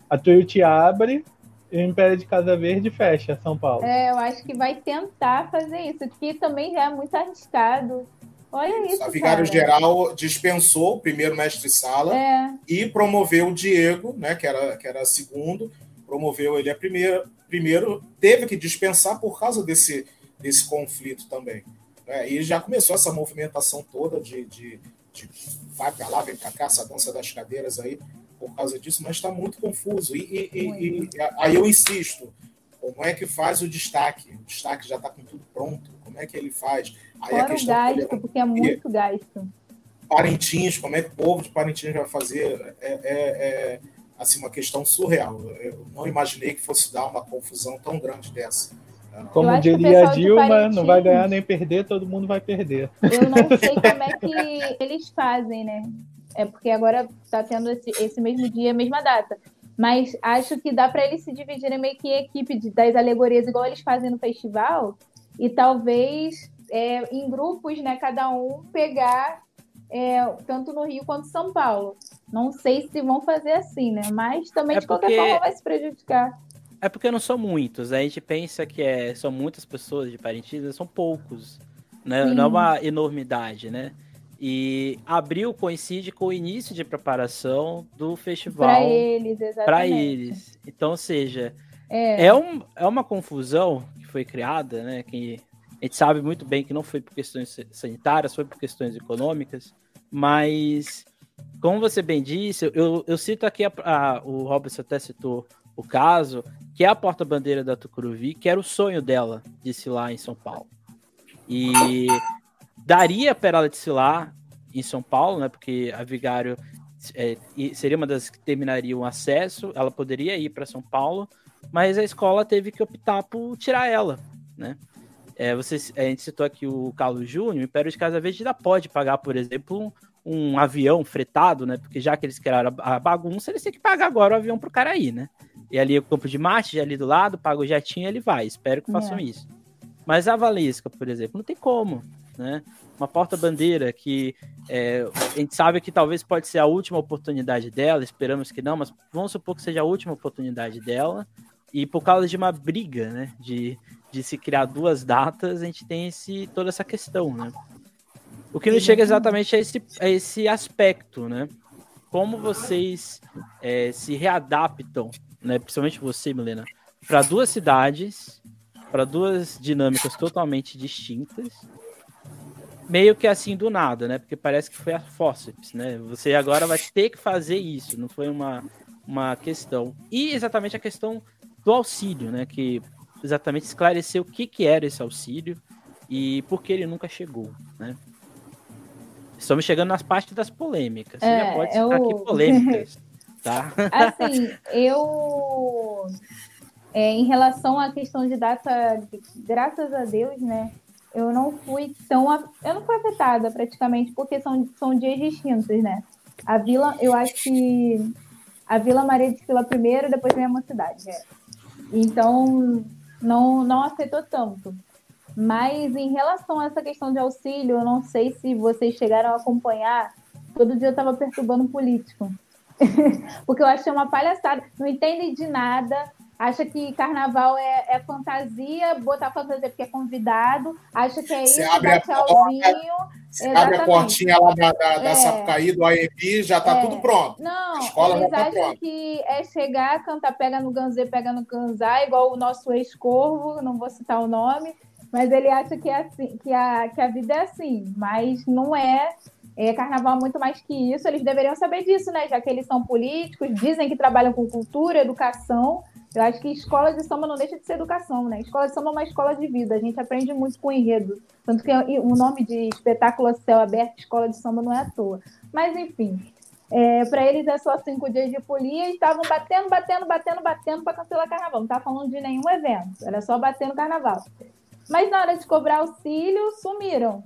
A Tuiuti abre e o Império de Casa Verde fecha São Paulo. É, eu acho que vai tentar fazer isso, que também já é muito arriscado. Olha isso. A vigário-geral dispensou o primeiro mestre-sala é. e promoveu o Diego, né, que era, que era segundo, promoveu ele a primeira, primeiro, teve que dispensar por causa desse, desse conflito também. Né? E já começou essa movimentação toda de, de, de vai para lá, vem para cá, essa dança das cadeiras aí, por causa disso, mas está muito confuso. E, e, e, e, aí eu insisto, como é que faz o destaque? O destaque já está com tudo pronto, como é que ele faz? Aí Fora a questão o gasto, porque é muito gasto. Parintins, como é que o povo de Parintins vai fazer? é, é, é assim, uma questão surreal. Eu não imaginei que fosse dar uma confusão tão grande dessa. Como diria a Dilma, não vai ganhar nem perder, todo mundo vai perder. Eu não sei como é que eles fazem, né? É porque agora está tendo esse, esse mesmo dia, a mesma data. Mas acho que dá para eles se dividirem meio que em equipe de, das alegorias, igual eles fazem no festival, e talvez é, em grupos, né, cada um pegar é, tanto no Rio quanto São Paulo. Não sei se vão fazer assim, né? Mas também, é de qualquer forma, vai se prejudicar. É porque não são muitos. A gente pensa que é, são muitas pessoas de Parintins, são poucos. Né? Não é uma enormidade, né? E abril coincide com o início de preparação do festival. Para eles, exatamente. Para eles. Então, ou seja, É. É, um, é uma confusão que foi criada, né? Que a gente sabe muito bem que não foi por questões sanitárias, foi por questões econômicas, mas, como você bem disse, eu, eu cito aqui, a, a, o Robson até citou o caso, que é a porta-bandeira da Tucuruvi, que era o sonho dela de lá em São Paulo. E daria para ela desfilar em São Paulo, né? Porque a Vigário é, seria uma das que terminaria o acesso, ela poderia ir para São Paulo, mas a escola teve que optar por tirar ela, né? É, você, a gente citou aqui o Carlos Júnior, o Império de Casa Verde ainda pode pagar, por exemplo, um, avião fretado, né? Porque já que eles criaram a, a bagunça, eles têm que pagar agora o avião pro cara ir, né? E ali o campo de Marte, ali do lado, paga o jetinho ele vai. Espero que façam é. isso. Mas a Valesca, por exemplo, não tem como, né? Uma porta-bandeira que é, a gente sabe que talvez pode ser a última oportunidade dela, esperamos que não, mas vamos supor que seja a última oportunidade dela. E por causa de uma briga, né? De, de se criar duas datas, a gente tem esse, toda essa questão, né? O que não chega exatamente a esse, a esse aspecto, né? Como vocês é, se readaptam, né? Principalmente você, Milena, para duas cidades, para duas dinâmicas totalmente distintas, meio que assim do nada, né? Porque parece que foi a fórceps, né? Você agora vai ter que fazer isso, não foi uma, uma questão. E exatamente a questão do auxílio, né? Que exatamente esclarecer o que, que era esse auxílio e por que ele nunca chegou, né? Estamos chegando nas partes das polêmicas. Você é, já pode citar aqui polêmicas, tá? Assim, eu... É, em relação à questão de data, graças a Deus, né? Eu não fui tão... Eu não fui afetada, praticamente, porque são, são dias distintos, né? A Vila, eu acho que... A Vila Maria de Fila primeiro, depois vem a Mocidade, né? Então, não, não afetou tanto. Mas em relação a essa questão de auxílio, eu não sei se vocês chegaram a acompanhar. Todo dia eu estava perturbando um político. Porque eu achei uma palhaçada. Não entendem de nada. Acha que carnaval é, é fantasia, botar fantasia porque é convidado. Acha que é isso, abre a tchauzinho. Você abre a portinha lá da, da, da é. Sapucaí, do AEB, já está é. tudo pronto. Não, a escola eles tá acham que é chegar, cantar, pega no ganzê, pega no ganzá, igual o nosso ex-corvo, não vou citar o nome, mas ele acha que, é assim, que, a, que a vida é assim, mas não é. É, carnaval é muito mais que isso, eles deveriam saber disso, né? Já que eles são políticos, dizem que trabalham com cultura, educação, eu acho que escola de samba não deixa de ser educação, né? Escola de samba é uma escola de vida, a gente aprende muito com enredo. Tanto que o nome de espetáculo céu aberto, escola de samba, não é à toa. Mas, enfim, é, para eles é só cinco dias de folia e estavam batendo, batendo, batendo, batendo para cancelar carnaval. Não estava falando de nenhum evento, era só batendo carnaval. Mas na hora de cobrar auxílio, sumiram.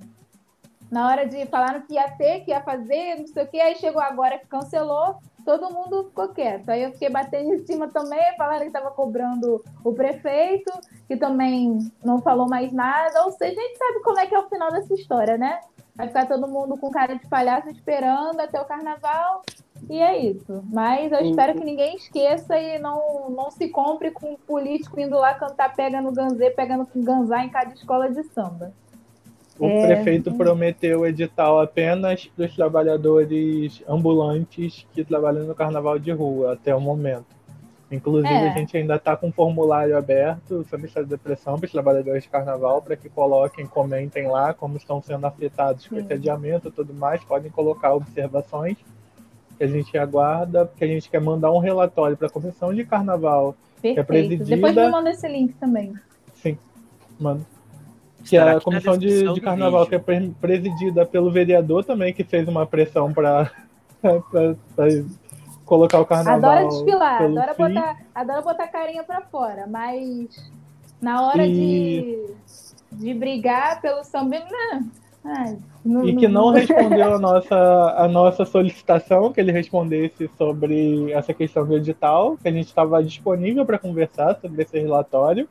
Na hora de falaram que ia ter, que ia fazer, não sei o que, aí chegou agora que cancelou, todo mundo ficou quieto. Aí eu fiquei batendo em cima também, falaram que estava cobrando o prefeito, que também não falou mais nada. Ou seja, a gente sabe como é que é o final dessa história, né? Vai ficar todo mundo com cara de palhaço esperando até o carnaval. E é isso. Mas eu espero que ninguém esqueça e não, não se compre com um político indo lá cantar pega no ganzê, pega no ganzá em cada escola de samba. O é... prefeito prometeu edital apenas para os trabalhadores ambulantes que trabalham no carnaval de rua até o momento. Inclusive, é. a gente ainda está com um formulário aberto sobre essa depressão para os trabalhadores de carnaval, para que coloquem, comentem lá como estão sendo afetados com esse adiamento e tudo mais. Podem colocar observações que a gente aguarda, porque a gente quer mandar um relatório para a comissão de carnaval. Perfeito. Que é presidida... Depois me manda esse link também. Sim, mano que é a comissão de, de carnaval, que é presidida pelo vereador também, que fez uma pressão para colocar o carnaval. Adora desfilar, adora botar, adora botar carinha para fora, mas na hora e... de, de brigar pelo samba, né? Ai, não, e que não respondeu a nossa, a nossa solicitação, que ele respondesse sobre essa questão do edital, que a gente estava disponível para conversar sobre esse relatório.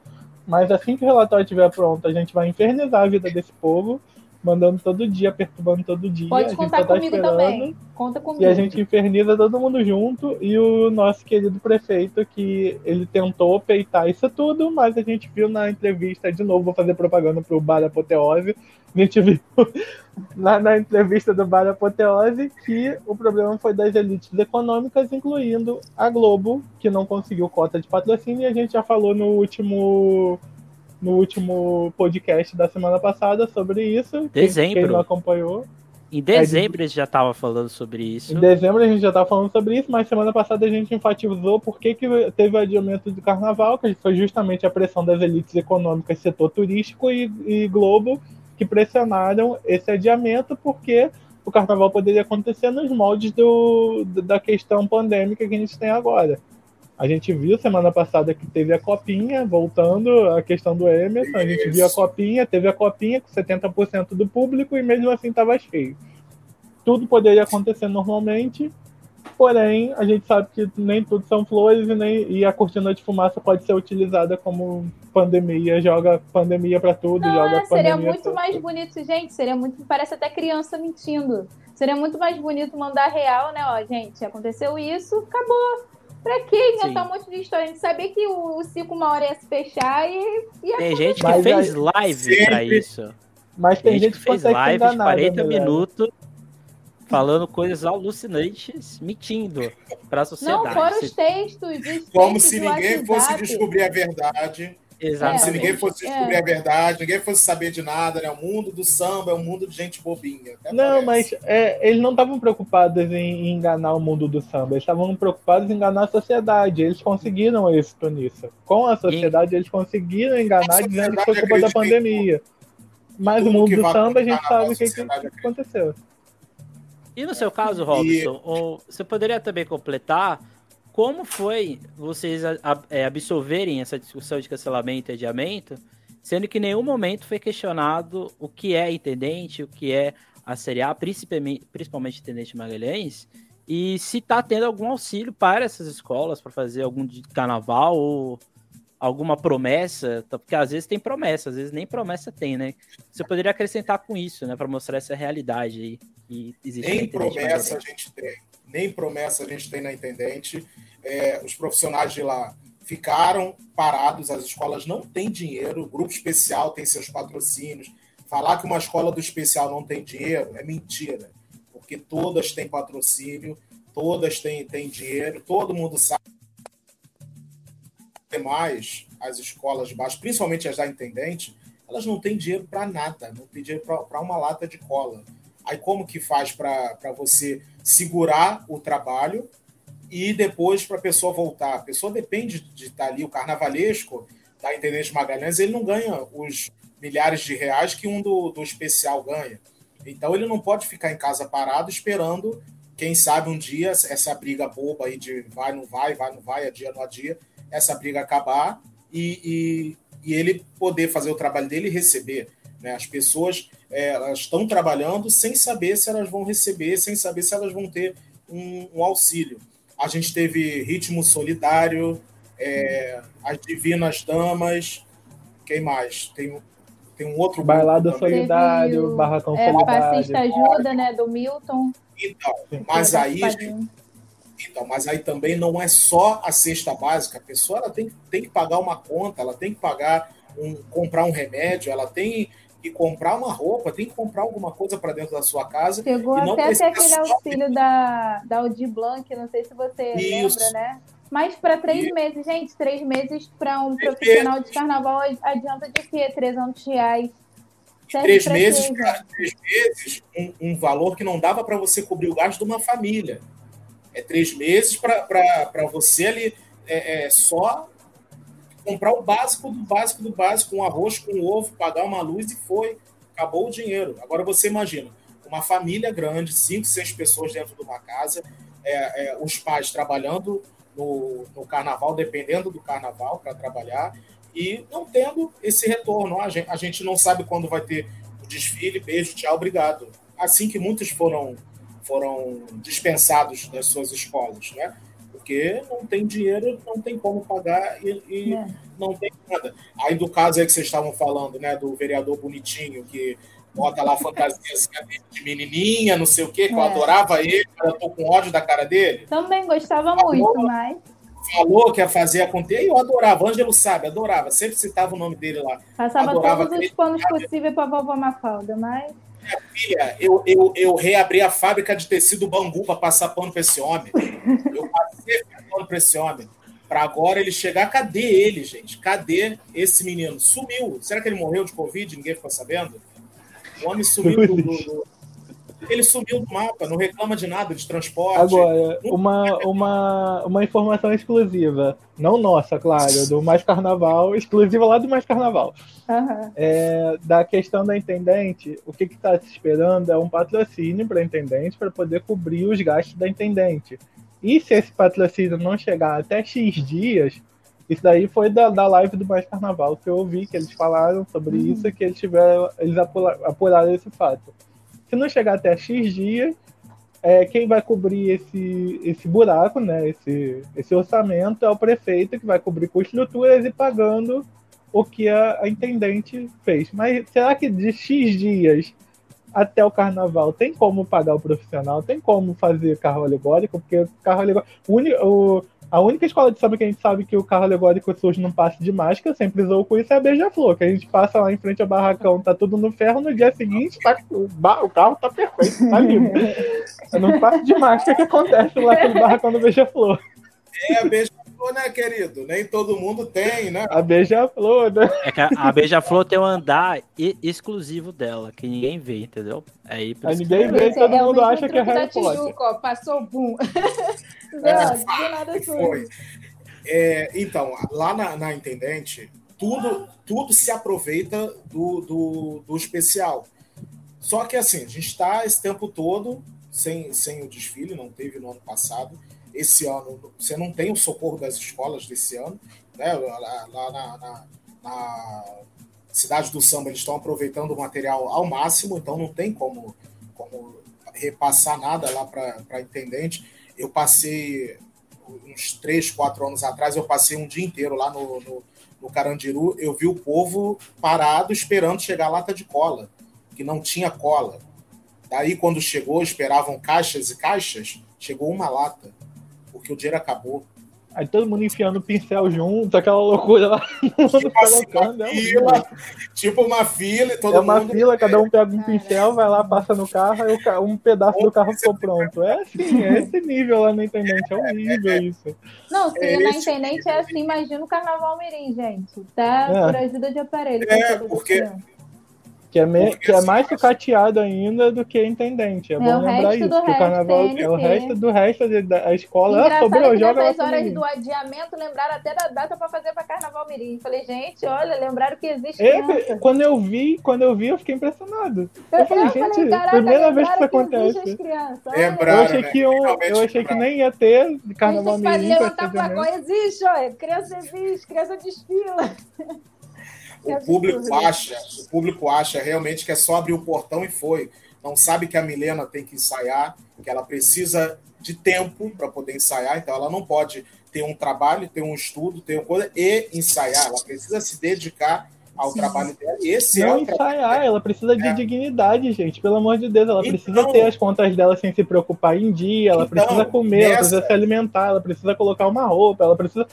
Mas assim que o relatório estiver pronto, a gente vai infernizar a vida desse povo mandando todo dia, perturbando todo dia. Pode contar tá comigo também. Conta comigo. E a gente inferniza todo mundo junto. E o nosso querido prefeito, que ele tentou peitar isso tudo, mas a gente viu na entrevista, de novo, vou fazer propaganda pro Bar Apoteose. A gente viu lá na entrevista do Bar Apoteose que o problema foi das elites econômicas, incluindo a Globo, que não conseguiu cota de patrocínio, e a gente já falou no último no último podcast da semana passada sobre isso. Dezembro. Quem, quem não acompanhou. Em dezembro é, a gente já estava falando sobre isso. Em dezembro a gente já estava falando sobre isso, mas semana passada a gente enfatizou por que, que teve o adiamento do carnaval, que foi justamente a pressão das elites econômicas, setor turístico e, e Globo, que pressionaram esse adiamento, porque o carnaval poderia acontecer nos moldes do, da questão pandêmica que a gente tem agora. A gente viu semana passada que teve a copinha, voltando à questão do Emerson, a gente viu a copinha, teve a copinha com 70% do público e mesmo assim estava cheio. Tudo poderia acontecer normalmente, porém a gente sabe que nem tudo são flores e, nem, e a cortina de fumaça pode ser utilizada como pandemia, joga pandemia para tudo, Não, joga é, Seria muito mais bonito, gente, seria muito, parece até criança mentindo. Seria muito mais bonito mandar real, né? Ó, gente, aconteceu isso, acabou Pra que inventar Sim. um monte de história? A gente sabia que o, o ciclo uma hora ia se fechar e ia Tem gente que mas fez live sempre... pra isso. Mas tem, tem gente, que, fez live de 40 minutos falando coisas alucinantes, mentindo pra sociedade. Não, fora os textos. Os Como textos se ninguém fosse descobrir a verdade. Exato. Se ninguém fosse descobrir é. a verdade, ninguém fosse saber de nada, né? O mundo do samba é um mundo de gente bobinha. Não, parece. mas é, eles não estavam preocupados em, enganar o mundo do samba, eles estavam preocupados em enganar a sociedade. Eles conseguiram êxito nisso. Com a sociedade, e... eles conseguiram enganar dizendo que foi culpa da pandemia. Mas o mundo do samba, a gente sabe o que, que, que aconteceu. E no seu caso, Robson, e... você poderia também completar como foi vocês é, absorverem essa discussão de cancelamento e adiamento, sendo que em nenhum momento foi questionado o que é intendente, o que é a Série A, principalmente, principalmente intendente Magalhães, e se está tendo algum auxílio para essas escolas para fazer algum de carnaval ou alguma promessa, tá, porque às vezes tem promessa, às vezes nem promessa tem, né? Você poderia acrescentar com isso, né, para mostrar essa realidade aí que existe. Nem promessa a gente tem nem promessa a gente tem na intendente. É, os profissionais de lá ficaram parados, as escolas não têm dinheiro, o grupo especial tem seus patrocínios. Falar que uma escola do especial não tem dinheiro é mentira, porque todas têm patrocínio, todas têm, têm dinheiro, todo mundo sabe. Mais as escolas de baixo, principalmente as da intendente, elas não têm dinheiro para nada, não tem dinheiro para uma lata de cola. Aí como que faz para você segurar o trabalho e depois para a pessoa voltar? A pessoa depende de estar ali, o carnavalesco da Intendente Magalhães, ele não ganha os milhares de reais que um do, do especial ganha. Então ele não pode ficar em casa parado esperando, quem sabe um dia, essa briga boba aí de vai, não vai, vai, não vai, dia não dia, essa briga acabar e, e, e ele poder fazer o trabalho dele e receber. Né? As pessoas é, elas estão trabalhando sem saber se elas vão receber, sem saber se elas vão ter um, um auxílio. A gente teve Ritmo Solidário, é, as Divinas Damas, quem mais? Tem, tem um outro Bailado Solidário, Barracão é, Solidário. Passista Ajuda, né, do Milton. Então, mas aí, então, mas aí também não é só a cesta básica. A pessoa ela tem, tem que pagar uma conta, ela tem que pagar um, comprar um remédio, ela tem e comprar uma roupa, tem que comprar alguma coisa para dentro da sua casa. Chegou até até aquele auxílio da, da Audi Blanc, não sei se você Isso. lembra, né? Mas para três meses, gente, três meses para um três profissional meses. de carnaval adianta de quê? 300 reais. Três meses, pra, três meses, um, um valor que não dava para você cobrir o gasto de uma família. É três meses para você ali é, é, só comprar o básico do básico do básico, um arroz com um ovo, pagar uma luz e foi. Acabou o dinheiro. Agora você imagina, uma família grande, cinco, seis pessoas dentro de uma casa, é, é, os pais trabalhando no, no carnaval, dependendo do carnaval para trabalhar, e não tendo esse retorno. A gente, a gente não sabe quando vai ter o desfile, beijo, tchau, obrigado. Assim que muitos foram, foram dispensados das suas escolas, né? Porque não tem dinheiro, não tem como pagar e, e é. não tem nada. Aí do caso aí que vocês estavam falando, né, do vereador bonitinho que bota lá fantasia assim, de menininha, não sei o quê, que é. eu adorava ele, eu tô com ódio da cara dele. Também gostava falou, muito, mas. Falou que ia fazer acontecer, e eu adorava. Ângelo sabe, adorava. Sempre citava o nome dele lá. Passava adorava todos os panos possíveis para vovó Mafalda, mas. Minha filha, eu, eu, eu reabri a fábrica de tecido bambu para passar pano para esse homem. Eu passei pano para esse homem. Para agora ele chegar, cadê ele, gente? Cadê esse menino? Sumiu. Será que ele morreu de Covid? Ninguém ficou sabendo? O homem sumiu do, do, ele sumiu do mapa, não reclama de nada de transporte. Agora, uma, uma, uma informação exclusiva, não nossa, claro, do Mais Carnaval, exclusiva lá do Mais Carnaval. Uhum. É, da questão da intendente, o que está se esperando é um patrocínio para a intendente para poder cobrir os gastos da intendente. E se esse patrocínio não chegar até X dias, isso daí foi da, da live do Mais Carnaval que eu ouvi, que eles falaram sobre uhum. isso, que eles tiveram, eles apuraram esse fato. Se não chegar até X dias, é, quem vai cobrir esse, esse buraco, né, esse, esse orçamento, é o prefeito que vai cobrir com estruturas e pagando o que a, a intendente fez. Mas será que de X dias até o carnaval tem como pagar o profissional? Tem como fazer carro alegórico? Porque carro alegórico. O, a única escola de samba que a gente sabe que o carro alegórico surge num passe de mágica, sempre usou com isso, é a Beija-Flor, que a gente passa lá em frente ao barracão, tá tudo no ferro, no dia seguinte tá, o, o carro tá perfeito, tá lindo. é num passe de mágica que acontece lá aquele barracão do Beija-Flor. É, a Beija-Flor, né, querido? Nem todo mundo tem, né? A Beija-Flor, né? É que a, Beija-Flor tem um andar exclusivo dela, que ninguém vê, entendeu? Aí, Aí ninguém vê, e todo é mundo acha que é Harry Potter. Tijuca, ó, passou, bum. É, foi. É, então, lá na, na, Intendente, tudo, tudo se aproveita do, do, do especial. Só que assim, a gente está esse tempo todo sem, sem o desfile, não teve no ano passado. Esse ano, você não tem o socorro das escolas desse ano. Né? Lá, lá na, na, na Cidade do Samba, eles estão aproveitando o material ao máximo, então não tem como, como repassar nada lá para a intendente. Eu passei uns três, quatro anos atrás, eu passei um dia inteiro lá no, no, no Carandiru, eu vi o povo parado esperando chegar a lata de cola, que não tinha cola. Daí, quando chegou, esperavam caixas e caixas, chegou uma lata, porque o dinheiro acabou. Aí todo mundo enfiando o pincel junto, aquela loucura lá. Tipo, assim, uma é fila, tipo uma fila e todo mundo. É uma mundo... fila, cada um pega um pincel, vai lá, passa no carro, aí um pedaço do carro ficou pronto. É assim, é esse nível lá na internet, é horrível é, é, isso. Não, se é na internet é assim, imagina o Carnaval Mirim, gente. Tá é. por ajuda de aparelho. É, porque. Que é, me, que é mais sucateado ainda do que intendente. É, é bom lembrar isso. Que o carnaval é o resto do resto da escola. Ah, sobrou, joga nessas horas do adiamento, lembraram até da data para fazer para carnaval mirim. Falei, gente, olha, lembraram que existe. Esse, quando eu vi, quando eu vi, eu fiquei impressionado. Eu, falei, gente, falei, primeira vez que isso acontece. Lembraram, eu achei né? que eu, eu achei que nem ia ter carnaval mirim. Levantar pra existe, olha, criança existe, criança desfila. O público acha, o público acha realmente que é só abrir o portão e foi. Não sabe que a Milena tem que ensaiar, que ela precisa de tempo para poder ensaiar, então ela não pode ter um trabalho, ter um estudo, ter uma coisa e ensaiar. Ela precisa se dedicar ao Sim. trabalho dela. Esse não é ensaiar, ela precisa de é. dignidade, gente. Pelo amor de Deus, ela então, precisa ter as contas dela sem se preocupar em dia, ela então, precisa comer, nessa... ela precisa se alimentar, ela precisa colocar uma roupa, ela precisa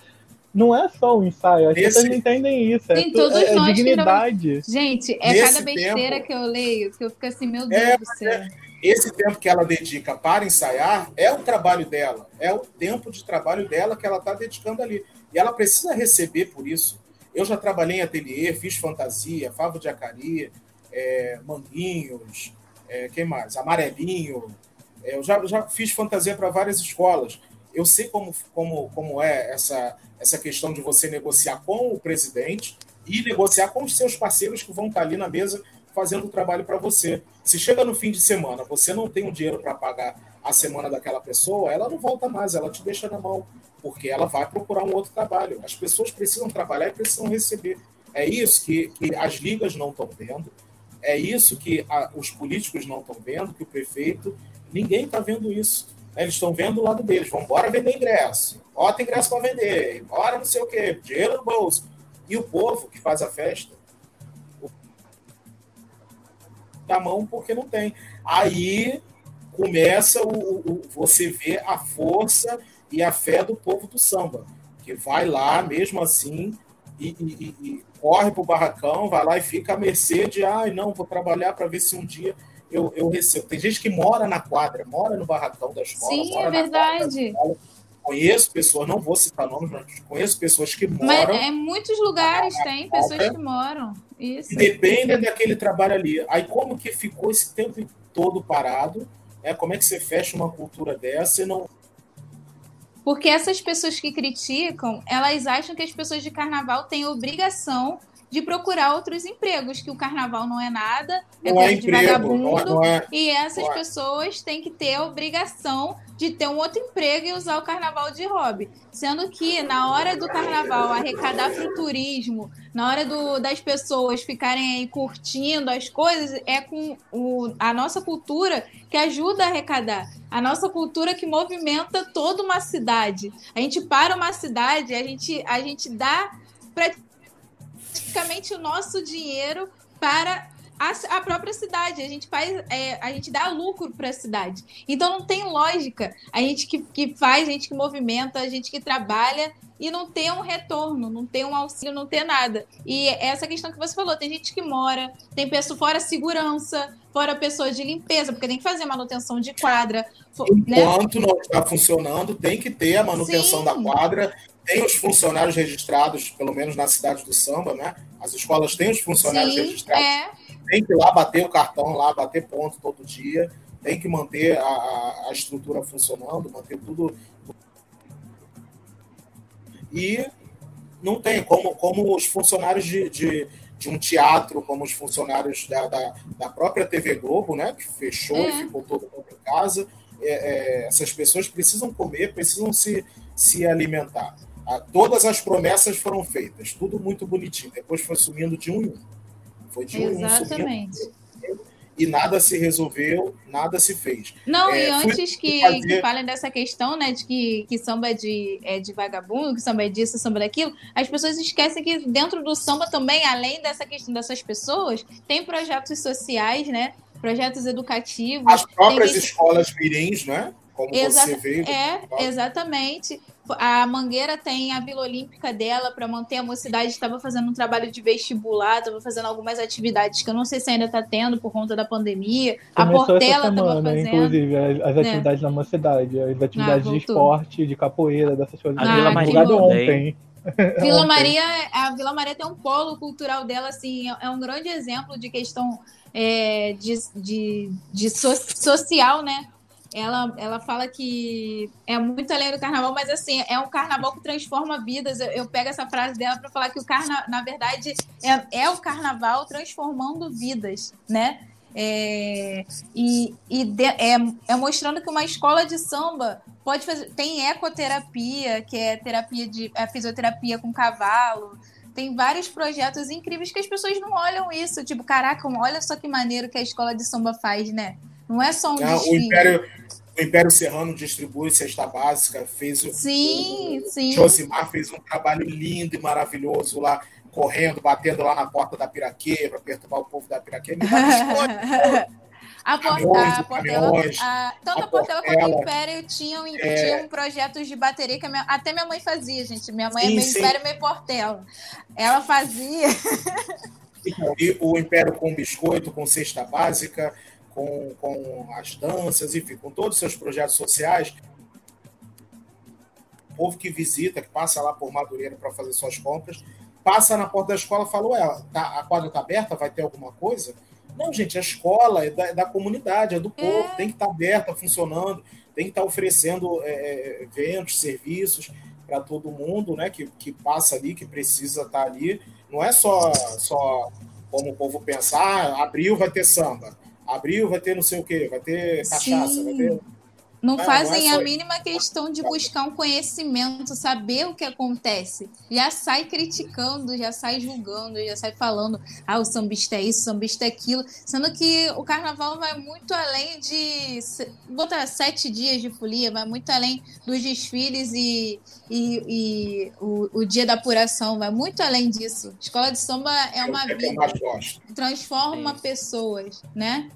não é só um ensaio, as pessoas não entendem isso. É, tu, é, é dignidade. Não... Gente, é Nesse cada besteira tempo... que eu leio que eu fico assim, meu Deus é, do céu. É, esse tempo que ela dedica para ensaiar é o trabalho dela, é o tempo de trabalho dela que ela está dedicando ali. E ela precisa receber por isso. Eu já trabalhei em ateliê, fiz fantasia, favo de acari, é, manguinhos, é, quem mais? Amarelinho. É, eu já, já fiz fantasia para várias escolas. Eu sei como, como, como é essa essa questão de você negociar com o presidente e negociar com os seus parceiros que vão estar ali na mesa fazendo o trabalho para você. Se chega no fim de semana, você não tem o dinheiro para pagar a semana daquela pessoa, ela não volta mais, ela te deixa na mão, porque ela vai procurar um outro trabalho. As pessoas precisam trabalhar e precisam receber. É isso que, que as ligas não estão vendo, é isso que a, os políticos não estão vendo, que o prefeito, ninguém está vendo isso. Eles estão vendo o lado deles. Vamos embora vender ingresso. Bota ingresso para vender. Bora não sei o quê. Dinheiro no bolso. E o povo que faz a festa. levantar a mão porque não tem. Aí começa o, o, você vê a força e a fé do povo do samba, que vai lá mesmo assim e, e, e corre para o barracão, vai lá e fica à mercê de, ai, ah, não, vou trabalhar para ver se um dia eu, eu recebo. Tem gente que mora na quadra, mora no barracão da escola. Sim, é verdade. Conheço pessoas, não vou citar nomes, mas conheço pessoas que moram. Mas em muitos lugares tem pessoas que moram. Isso. Dependem daquele trabalho ali. Aí, como que ficou esse tempo todo parado? É, como é que você fecha uma cultura dessa e não. Porque essas pessoas que criticam, elas acham que as pessoas de carnaval têm obrigação de procurar outros empregos, que o carnaval não é nada, é não coisa é de emprego, vagabundo, não é, não é, e essas é. pessoas têm que ter a obrigação de ter um outro emprego e usar o carnaval de hobby. Sendo que na hora do carnaval arrecadar para o turismo, na hora do, das pessoas ficarem aí curtindo as coisas, é com o, a nossa cultura que ajuda a arrecadar. A nossa cultura que movimenta toda uma cidade. A gente para uma cidade, a gente, a gente dá praticamente o nosso dinheiro para a, a própria cidade. A gente faz, é, a gente dá lucro para a cidade. Então não tem lógica a gente que, que faz, a gente que movimenta, a gente que trabalha e não ter um retorno, não ter um auxílio, não ter nada. E essa questão que você falou, tem gente que mora, tem pessoa fora segurança, fora pessoas de limpeza, porque tem que fazer manutenção de quadra. Né? Enquanto né? não está funcionando, tem que ter a manutenção Sim. da quadra, tem os funcionários registrados, pelo menos na cidade do samba, né? As escolas têm os funcionários Sim, registrados. É. Tem que ir lá bater o cartão, lá bater ponto todo dia. Tem que manter a, a estrutura funcionando, manter tudo. E não tem como, como os funcionários de, de, de um teatro, como os funcionários da, da, da, própria TV Globo, né? Que fechou é. e ficou todo mundo em casa. É, é, essas pessoas precisam comer, precisam se, se alimentar. Todas as promessas foram feitas, tudo muito bonitinho. Depois foi sumindo de um em um. Foi de um em um E nada se resolveu, nada se fez. Não, é, e antes que, fazer... que, falem dessa questão, né, de que, que samba é de, é de vagabundo, que samba é disso, samba é daquilo, as pessoas esquecem que dentro do samba também, além dessa questão dessas pessoas, tem projetos sociais, né? Projetos educativos. As próprias escolas mirins, né? Como Exa você veio. É, exatamente. A Mangueira tem a Vila Olímpica dela para manter a mocidade. Estava fazendo um trabalho de vestibular, estava fazendo algumas atividades que eu não sei se ainda está tendo por conta da pandemia. Começou a Portela estava fazendo. Inclusive, as, as é. atividades é. na mocidade, as atividades ah, de esporte, de capoeira, dessas coisas. A Vila Maria ontem. Vila Maria, a Vila Maria tem um polo cultural dela, assim, é, é um grande exemplo de questão é, de, de, de so, social, né? Ela, ela fala que é muito além do carnaval, mas assim, é um carnaval que transforma vidas. Eu, eu pego essa frase dela para falar que o carnaval, na verdade, é, é o carnaval transformando vidas, né? É, e e de, é, é mostrando que uma escola de samba pode fazer. Tem ecoterapia, que é terapia de é fisioterapia com cavalo. Tem vários projetos incríveis que as pessoas não olham isso. Tipo, caraca, olha só que maneiro que a escola de samba faz, né? Não é só um não, o Império, o Império Serrano distribui cesta básica, fez sim, o, sim. Josimar fez um trabalho lindo e maravilhoso lá, correndo, batendo lá na porta da Piraquê, para perturbar o povo da Piraquê. Me A, Portela, a Portela, a, tanto a, a Portela quanto o Império tinham, é... tinham projetos de bateria que minha, até minha mãe fazia, gente. Minha mãe é sim, é meio sim. Império, meio Portela. Ela fazia. Então, o Império com biscoito, com cesta básica, com, com as danças, enfim, com todos os seus projetos sociais. O povo que visita, que passa lá por Madureira para fazer suas compras, passa na porta da escola e fala: Ué, tá, a quadra está aberta? Vai ter alguma coisa? Não, gente, a escola é da, é da comunidade, é do povo, é. tem que estar tá aberta, funcionando, tem que estar tá oferecendo é, é, eventos, serviços para todo mundo né, que, que passa ali, que precisa estar tá ali. Não é só, só como o povo pensar, ah, abril vai ter samba. Abril vai ter não sei o quê, vai ter cachaça, Sim. vai ter. não ah, fazem não é a mínima questão de buscar um conhecimento, saber o que acontece. Já sai criticando, já sai julgando, já sai falando, ah, o sambista é isso, o sambista é aquilo. Sendo que o carnaval vai muito além de. Botar sete dias de folia, vai muito além dos desfiles e, e, e o, o, dia da apuração, vai muito além disso. Escola de samba é uma vida. Transforma pessoas, né?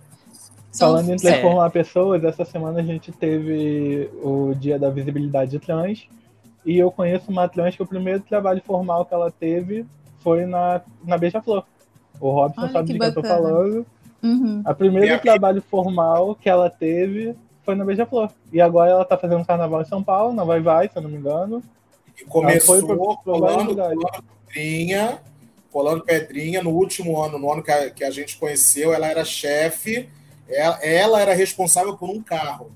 Falando em transformar é. pessoas, essa semana a gente teve o dia da visibilidade trans. E eu conheço uma trans que o primeiro trabalho formal que ela teve foi na, na Beija-Flor. O Robson Olha, sabe que de que eu tô falando. Uhum. A primeiro trabalho formal que ela teve foi na Beija-Flor. E agora ela tá fazendo carnaval em São Paulo, na Vai Vai, se eu não me engano. E começou foi colando, pedrinha, colando pedrinha. No último ano, no ano que a, que a gente conheceu, ela era chefe ela, ela era responsável por um carro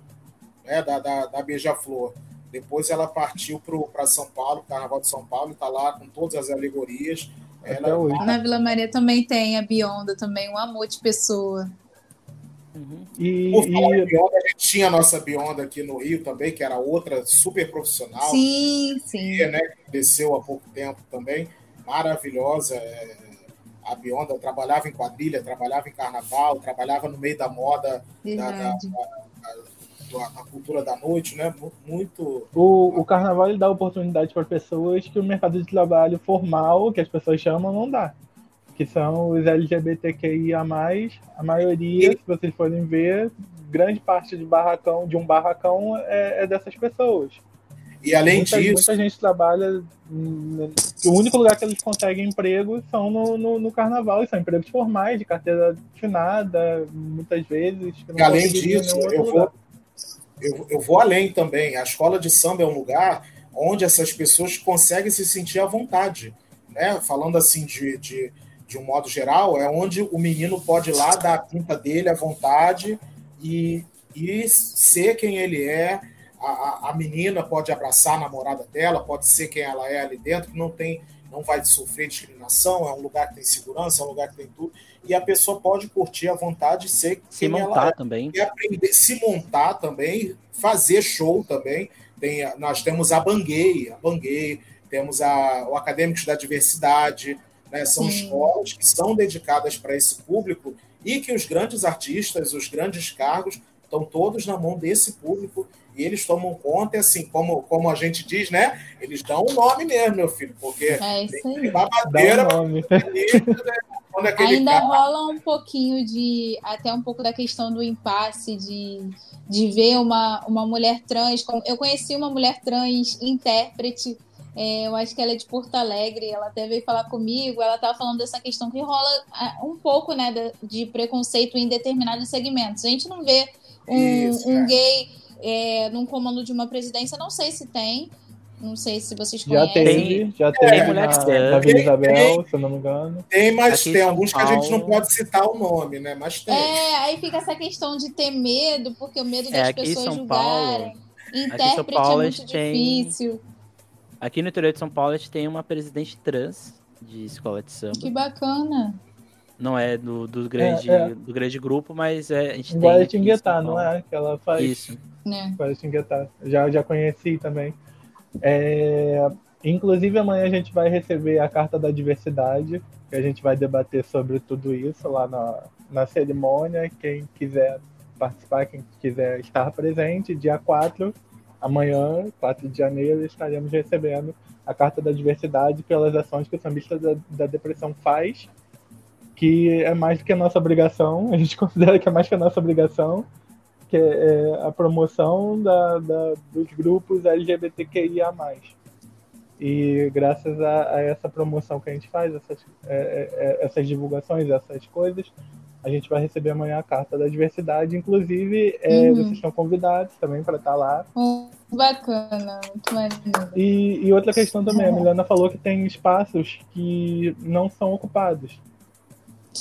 né, da, da, da Beija-Flor. Depois ela partiu para São Paulo, Carnaval de São Paulo, está lá com todas as alegorias. Ela... Na Vila Maria também tem a Bionda, também um amor de pessoa. Uhum. E, Por falar e... Bionda, a gente tinha a nossa Bionda aqui no Rio também, que era outra super profissional. Sim, sim. Que, né, desceu há pouco tempo também. Maravilhosa. É a Bionda trabalhava em quadrilha, trabalhava em carnaval, trabalhava no meio da moda, da, da, da, da, cultura da noite, né? Muito. O, o carnaval ele dá oportunidade para pessoas que o mercado de trabalho formal, que as pessoas chamam, não dá. Que são os LGBTQIA, a maioria, e... se vocês forem ver, grande parte de barracão, de um barracão é, é dessas pessoas. E além muita, disso. Muita gente trabalha. O único lugar que eles conseguem emprego são no, no, no carnaval, e são empregos formais, de carteira assinada, muitas vezes. E além disso, eu vou, eu, eu vou além também. A escola de samba é um lugar onde essas pessoas conseguem se sentir à vontade. Né? Falando assim de, de, de um modo geral, é onde o menino pode ir lá dar a pinta dele à vontade e, e ser quem ele é a, a menina pode abraçar a namorada dela, pode ser quem ela é ali dentro, que não tem, não vai sofrer discriminação, é um lugar que tem segurança, é um lugar que tem tudo, e a pessoa pode curtir à vontade ser se quem montar ela é, também, e aprender se montar também, fazer show também. Tem, nós temos a Banguei, a Banguei, temos a, o Acadêmicos da Diversidade, né? são Sim. escolas que são dedicadas para esse público e que os grandes artistas, os grandes cargos, estão todos na mão desse público e eles tomam conta, e assim, como, como a gente diz, né? Eles dão um nome mesmo, meu filho, porque é isso aí. babadeira. Um né? Ainda cara... rola um pouquinho de. Até um pouco da questão do impasse, de, de ver uma, uma mulher trans. Eu conheci uma mulher trans intérprete. É, eu acho que ela é de Porto Alegre, ela até veio falar comigo, ela estava falando dessa questão que rola um pouco né, de, de preconceito em determinados segmentos. A gente não vê um, Isso, um gay é, num comando de uma presidência, não sei se tem. Não sei se vocês conhecem. Já teve, já teve é, na, na Vila Isabel, se eu não me engano. Tem, mas Aqui tem alguns Paulo. que a gente não pode citar o nome, né? Mas tem. É, aí fica essa questão de ter medo, porque o medo é, das é, pessoas julgarem. Intérprete é muito tem... difícil. Aqui no interior de São Paulo a gente tem uma presidente trans de escola de samba. Que bacana. Não é do, do, grande, é, é. do grande grupo, mas é, a gente Igual tem. Tinguetá, não é? Que ela faz. Isso. É. Faz Tinguetá. Já, já conheci também. É, inclusive, amanhã a gente vai receber a Carta da Diversidade, que a gente vai debater sobre tudo isso lá na, na cerimônia. Quem quiser participar, quem quiser estar presente, dia 4, amanhã, 4 de janeiro, estaremos recebendo a Carta da Diversidade pelas ações que o Sambista da, da Depressão faz que é mais do que a nossa obrigação, a gente considera que é mais que a nossa obrigação, que é, é a promoção da, da, dos grupos LGBTQIA+. E graças a, a, essa promoção que a gente faz, essas, é, é, é, essas divulgações, essas coisas, a gente vai receber amanhã a carta da diversidade. Inclusive, é, uhum. vocês estão convidados também para estar tá lá. bacana, muito maneiro. E, e outra questão também, a Milena falou que tem espaços que não são ocupados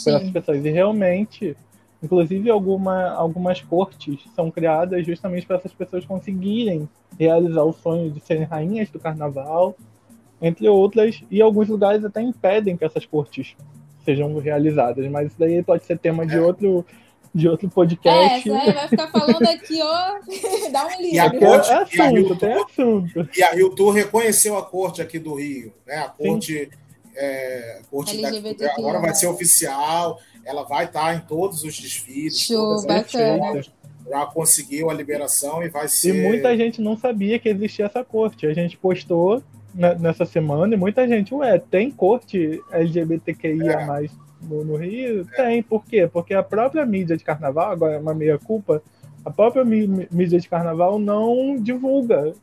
pelas pessoas. E realmente, inclusive alguma, algumas cortes são criadas justamente para essas pessoas conseguirem realizar o sonho de serem rainhas do carnaval, entre outras, e alguns lugares até impedem que essas cortes sejam realizadas, mas isso daí pode ser tema de é. outro de outro podcast. É, vai ficar falando aqui, ó, dá um livro. E a corte, é assunto, tem assunto. E a Rio Tour reconheceu a corte aqui do Rio, né? A corte, é, da, agora vai ser oficial, ela vai estar em todos os desfiles. Show, bacana. Já conseguiu a liberação e vai ser. E muita gente não sabia que existia essa corte. A gente postou nessa semana e muita gente, ué, tem corte LGBTQIA é. mais no, no Rio? É. Tem, por quê? Porque a própria mídia de carnaval, agora é uma meia-culpa, a própria mídia de carnaval não divulga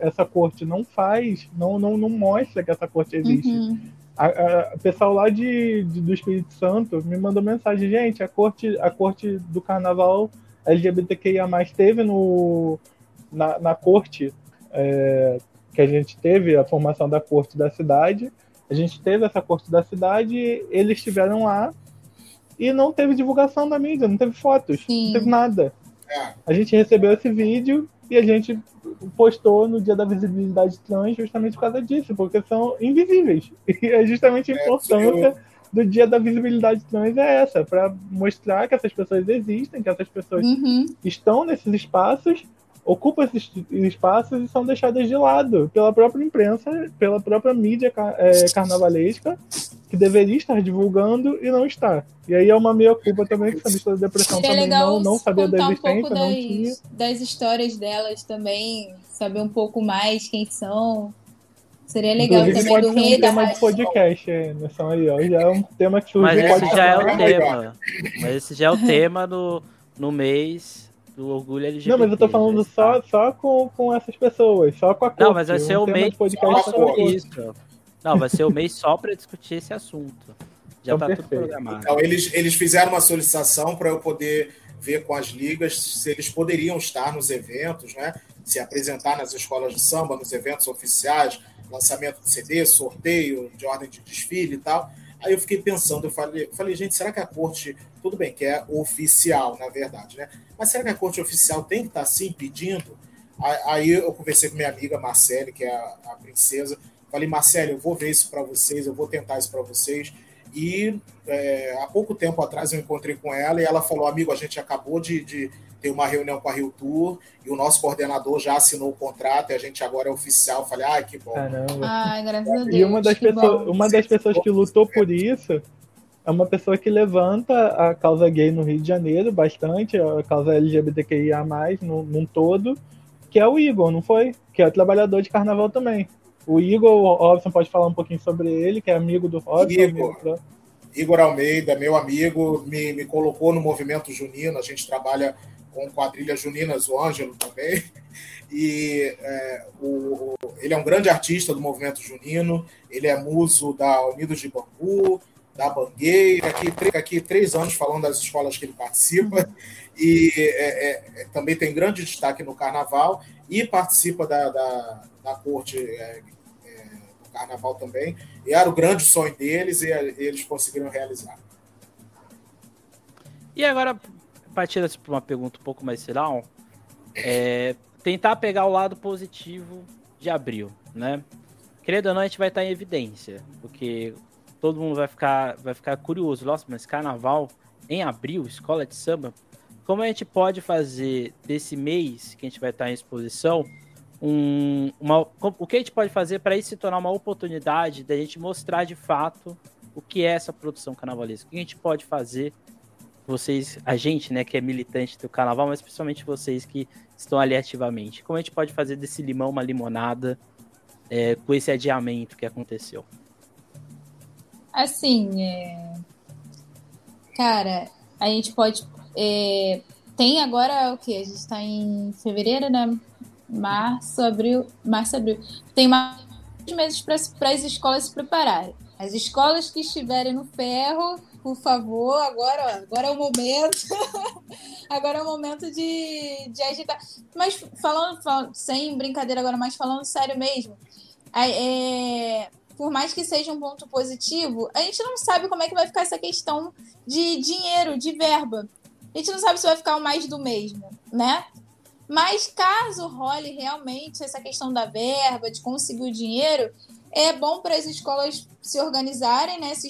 essa corte, não faz, não, não, não mostra que essa corte existe. Uhum. A, a, o pessoal lá de, de, do Espírito Santo me mandou mensagem, gente, a corte, a corte do carnaval LGBTQIA teve no, na, na corte é, que a gente teve, a formação da corte da cidade, a gente teve essa corte da cidade, eles estiveram lá e não teve divulgação da mídia, não teve fotos, Sim. não teve nada. É. A gente recebeu esse vídeo e a gente postou no dia da visibilidade trans justamente por causa disso, porque são invisíveis. E é justamente a é, importância do dia da visibilidade trans é essa, para mostrar que essas pessoas existem, que essas pessoas uhum. estão nesses espaços ocupam esses espaços e são deixadas de lado pela própria imprensa, pela própria mídia é, carnavalesca, que deveria estar divulgando e não está. E aí é uma meia culpa também que a da depressão Seria também não, não sabia da existência, um pouco não das, tinha. das histórias delas também, saber um pouco mais quem são. Seria legal Inclusive, também do um rei da tema de podcast, Anderson, aí, ó. Já é um tema que surge. Mas esse já é o tema. Mas esse já é o tema no, no mês do orgulho LGBT. Não, mas eu tô falando só, só com, com essas pessoas, só com a corte. Não, mas vai ser um o mês só sobre isso. Não, vai ser o mês só para discutir esse assunto. Já então, tá perfeito. tudo programado. Então, eles, eles fizeram uma solicitação para eu poder ver com as ligas se eles poderiam estar nos eventos, né? Se apresentar nas escolas de samba, nos eventos oficiais, lançamento de CD, sorteio de ordem de desfile e tal. Aí eu fiquei pensando, eu falei, falei, gente, será que a corte, tudo bem, que é oficial, na verdade, né? Mas será que a corte oficial tem que estar assim pedindo? Aí eu conversei com minha amiga Marcele, que é a, a princesa. Falei, Marcele, eu vou ver isso para vocês, eu vou tentar isso para vocês. E é, há pouco tempo atrás eu encontrei com ela e ela falou: amigo, a gente acabou de, de ter uma reunião com a Rio Tour e o nosso coordenador já assinou o contrato e a gente agora é oficial. Falei, ai, que bom. Caramba. Ai, graças a Deus. E uma das, pessoas, uma das pessoas que lutou por isso é uma pessoa que levanta a causa gay no Rio de Janeiro bastante, a causa LGBTQIA, num, num todo, que é o Igor, não foi? Que é trabalhador de carnaval também. O Igor, o Robson pode falar um pouquinho sobre ele, que é amigo do Robson. Igor, amigo, Igor Almeida, meu amigo, me, me colocou no movimento junino, a gente trabalha com quadrilha juninas, o Ângelo também. E é, o, ele é um grande artista do movimento junino, ele é muso da Unidos de Bangu, da Bangueira, aqui, aqui três anos falando das escolas que ele participa, e é, é, é, também tem grande destaque no carnaval, e participa da, da, da corte é, é, do carnaval também, e era o grande sonho deles, e eles conseguiram realizar. E agora, partindo assim, para uma pergunta um pouco mais geral, é, tentar pegar o lado positivo de abril, né? Querendo ou não, a gente vai estar em evidência, porque todo mundo vai ficar, vai ficar curioso. Nossa, mas carnaval em abril, escola de samba, como a gente pode fazer desse mês que a gente vai estar em exposição, um, uma, o que a gente pode fazer para isso se tornar uma oportunidade da gente mostrar de fato o que é essa produção carnavalesca? O que a gente pode fazer, vocês, a gente, né, que é militante do carnaval, mas principalmente vocês que estão ali ativamente, como a gente pode fazer desse limão uma limonada é, com esse adiamento que aconteceu? Assim, é... cara, a gente pode. É... Tem agora o que? A gente está em fevereiro, né? Março, abril. Março, abril. Tem mais meses para as escolas se prepararem. As escolas que estiverem no ferro, por favor, agora, agora é o momento. agora é o momento de, de agitar. Mas falando, falando, sem brincadeira agora, mas falando sério mesmo, é, por mais que seja um ponto positivo, a gente não sabe como é que vai ficar essa questão de dinheiro, de verba. A gente não sabe se vai ficar o mais do mesmo, né? Mas caso role realmente essa questão da verba, de conseguir o dinheiro, é bom para as escolas se organizarem, né, se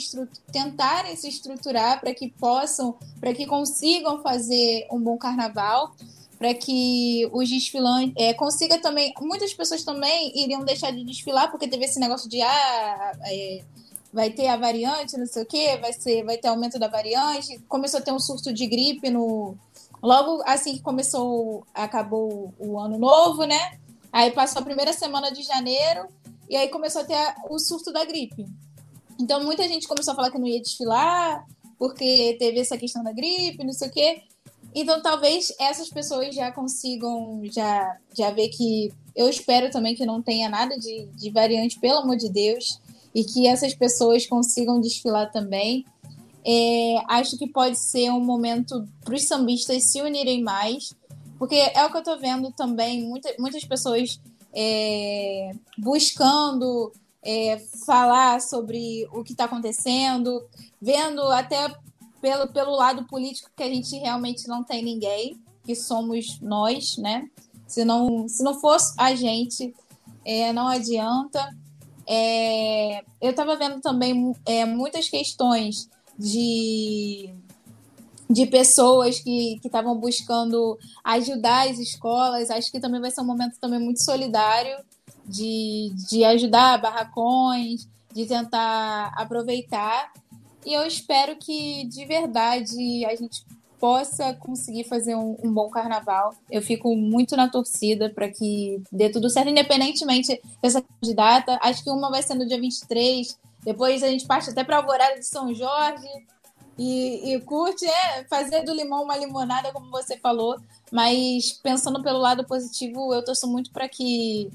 tentarem se estruturar para que possam, para que consigam fazer um bom carnaval, para que os desfilantes é, consiga também. Muitas pessoas também iriam deixar de desfilar porque teve esse negócio de ah, é, vai ter a variante, não sei o que, vai ser, vai ter aumento da variante. Começou a ter um surto de gripe no logo assim que começou, acabou o ano novo, né? Aí passou a primeira semana de janeiro e aí começou a ter o surto da gripe. Então muita gente começou a falar que não ia desfilar, porque teve essa questão da gripe, não sei o quê. Então talvez essas pessoas já consigam já, já ver que. Eu espero também que não tenha nada de, de variante, pelo amor de Deus, e que essas pessoas consigam desfilar também. É, acho que pode ser um momento para os sambistas se unirem mais, porque é o que eu estou vendo também, muita, muitas pessoas é, buscando é, falar sobre o que está acontecendo, vendo até pelo, pelo lado político que a gente realmente não tem ninguém, que somos nós, né? Se não, se não fosse a gente, é, não adianta. É, eu estava vendo também é, muitas questões de, de pessoas que estavam buscando ajudar as escolas. Acho que também vai ser um momento também muito solidário de, de ajudar barracões, de tentar aproveitar. E eu espero que de verdade a gente possa conseguir fazer um, um bom carnaval. Eu fico muito na torcida para que dê tudo certo, independentemente dessa candidata. Acho que uma vai ser no dia 23, depois a gente parte até para a Alvorada de São Jorge. E, e curte é, fazer do limão uma limonada, como você falou. Mas pensando pelo lado positivo, eu torço muito para que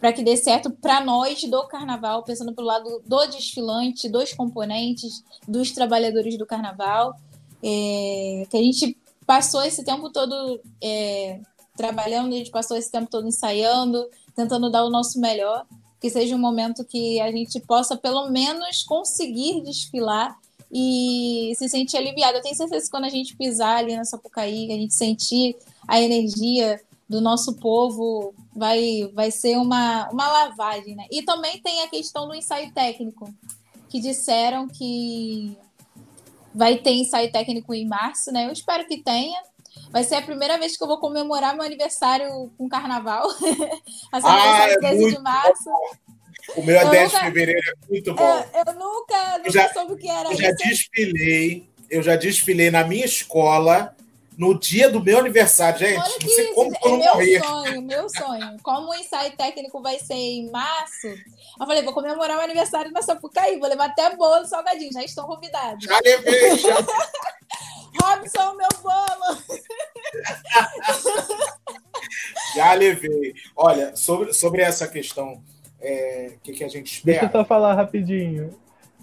para que dê certo para nós do carnaval, pensando pelo lado do desfilante, dos componentes, dos trabalhadores do carnaval, é, que a gente passou esse tempo todo é, trabalhando, a gente passou esse tempo todo ensaiando, tentando dar o nosso melhor, que seja um momento que a gente possa pelo menos conseguir desfilar e se sentir aliviado. Eu tenho certeza que quando a gente pisar ali na Sapucaí, a gente sentir a energia do nosso povo vai, vai ser uma, uma lavagem, né? E também tem a questão do ensaio técnico, que disseram que vai ter ensaio técnico em março, né? Eu espero que tenha. Vai ser a primeira vez que eu vou comemorar meu aniversário com carnaval. Assim, ah, é 13 de março. O meu é 10 nunca, de fevereiro, é muito bom. Eu, eu nunca, nunca já, soube o que era eu já desfilei, eu já desfilei na minha escola no dia do meu aniversário, gente. Olha que isso, como é meu morrer. sonho, meu sonho. Como o ensaio técnico vai ser em março, eu falei, vou comemorar meu aniversário na Sapucaí, vou levar até bolo salgadinho, já estão convidados. Já levei, já. Robson, meu bolo! já levei. Olha, sobre, sobre essa questão, o é, que, que a gente espera... Deixa eu só falar rapidinho.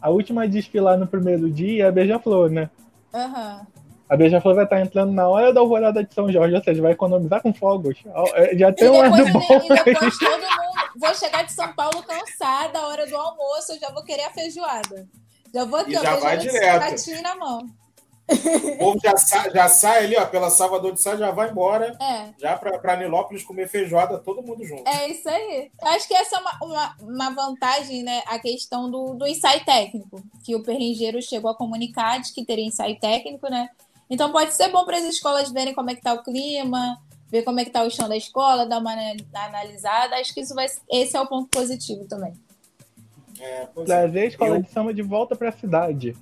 A última a desfilar no primeiro dia é a Beija-Flor, né? Aham. Uhum. A Beija-Flor vai estar entrando na hora da alvorada de São Jorge, ou seja, vai economizar com fogos. É, já tem um ar bom. E depois todo mundo... Vou chegar de São Paulo cansada, a hora do almoço, eu já vou querer a feijoada. Já vou aqui, e já vai direto. na mão. O povo já sai, já sai ali, ó, pela Salvador de Sá, já vai embora. É. Já para Nilópolis comer feijoada, todo mundo junto. É isso aí. Eu acho que essa é uma, uma, uma, vantagem, né? A questão do, do ensaio técnico, que o Perringeiro chegou a comunicar de que teria ensaio técnico, né? Então pode ser bom para as escolas verem como é que está o clima, ver como é que está o chão da escola, dar uma analisada. Acho que isso vai, esse é o ponto positivo também. É, Trazer a escola eu... de samba de volta para a cidade.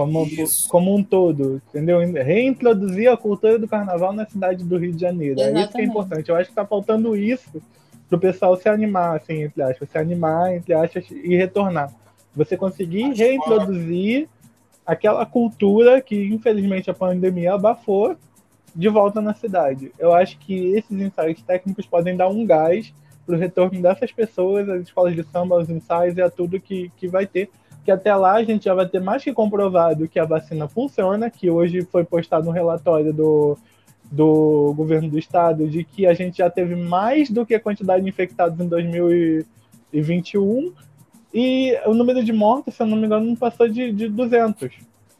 Como, como um todo, entendeu? Reintroduzir a cultura do carnaval na cidade do Rio de Janeiro. Exatamente. É isso que é importante. Eu acho que está faltando isso para o pessoal se animar, assim, entre aspas, se animar, entre aspas, e retornar. Você conseguir reintroduzir aquela cultura que, infelizmente, a pandemia abafou de volta na cidade. Eu acho que esses ensaios técnicos podem dar um gás para o retorno dessas pessoas, às escolas de samba, aos ensaios e a tudo que, que vai ter. Que até lá a gente já vai ter mais que comprovado que a vacina funciona, que hoje foi postado um relatório do, do governo do estado de que a gente já teve mais do que a quantidade de infectados em 2021 e o número de mortos, se eu não me engano, não passou de, de 200.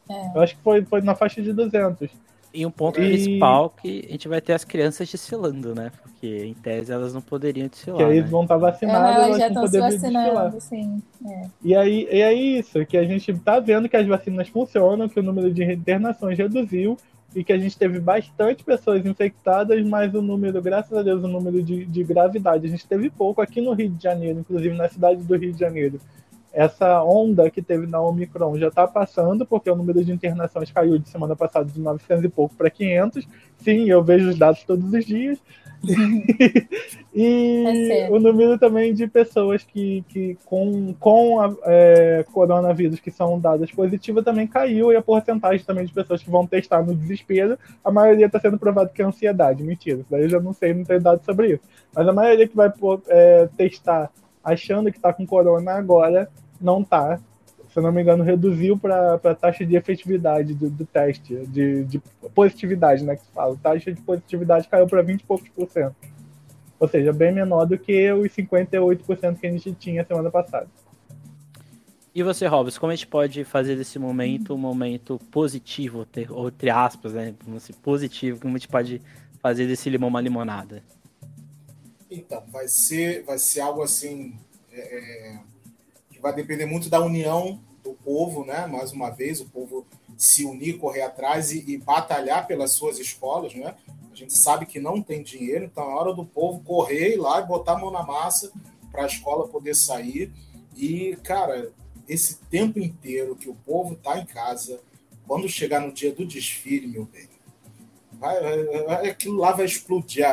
É. Eu acho que foi, foi na faixa de 200. E um ponto e... principal que a gente vai ter as crianças desfilando, né? Porque em tese elas não poderiam desfilar. Que eles né? vão estar vacinadas, elas, elas já estão se vacinando, sim. É. E, aí, e é isso, que a gente está vendo que as vacinas funcionam, que o número de internações reduziu e que a gente teve bastante pessoas infectadas, mas o número, graças a Deus, o número de, de gravidade, a gente teve pouco aqui no Rio de Janeiro, inclusive na cidade do Rio de Janeiro essa onda que teve na Omicron já está passando, porque o número de internações caiu de semana passada de 900 e pouco para 500. Sim, eu vejo os dados todos os dias. e é o número também de pessoas que, que com, com a, é, coronavírus que são dadas positivas também caiu, e a porcentagem também de pessoas que vão testar no desespero, a maioria está sendo provado que é ansiedade. Mentira, daí eu já não sei, não tenho dados sobre isso. Mas a maioria que vai é, testar achando que está com corona agora, não está. Se eu não me engano, reduziu para a taxa de efetividade do, do teste, de, de, positividade, né? Que se fala. A taxa de positividade caiu para 20 e poucos por cento. Ou seja, bem menor do que os 58% que a gente tinha semana passada. E você, Robson, como a gente pode fazer desse momento um momento positivo, ou entre aspas, né? Positivo, como a gente pode fazer desse limão uma limonada? Então, vai ser, vai ser algo assim é, é, vai depender muito da união do povo, né? Mais uma vez, o povo se unir, correr atrás e, e batalhar pelas suas escolas, né? A gente sabe que não tem dinheiro, então é hora do povo correr lá e botar a mão na massa para a escola poder sair. E, cara, esse tempo inteiro que o povo está em casa, quando chegar no dia do desfile, meu bem, vai, vai, aquilo lá vai explodir.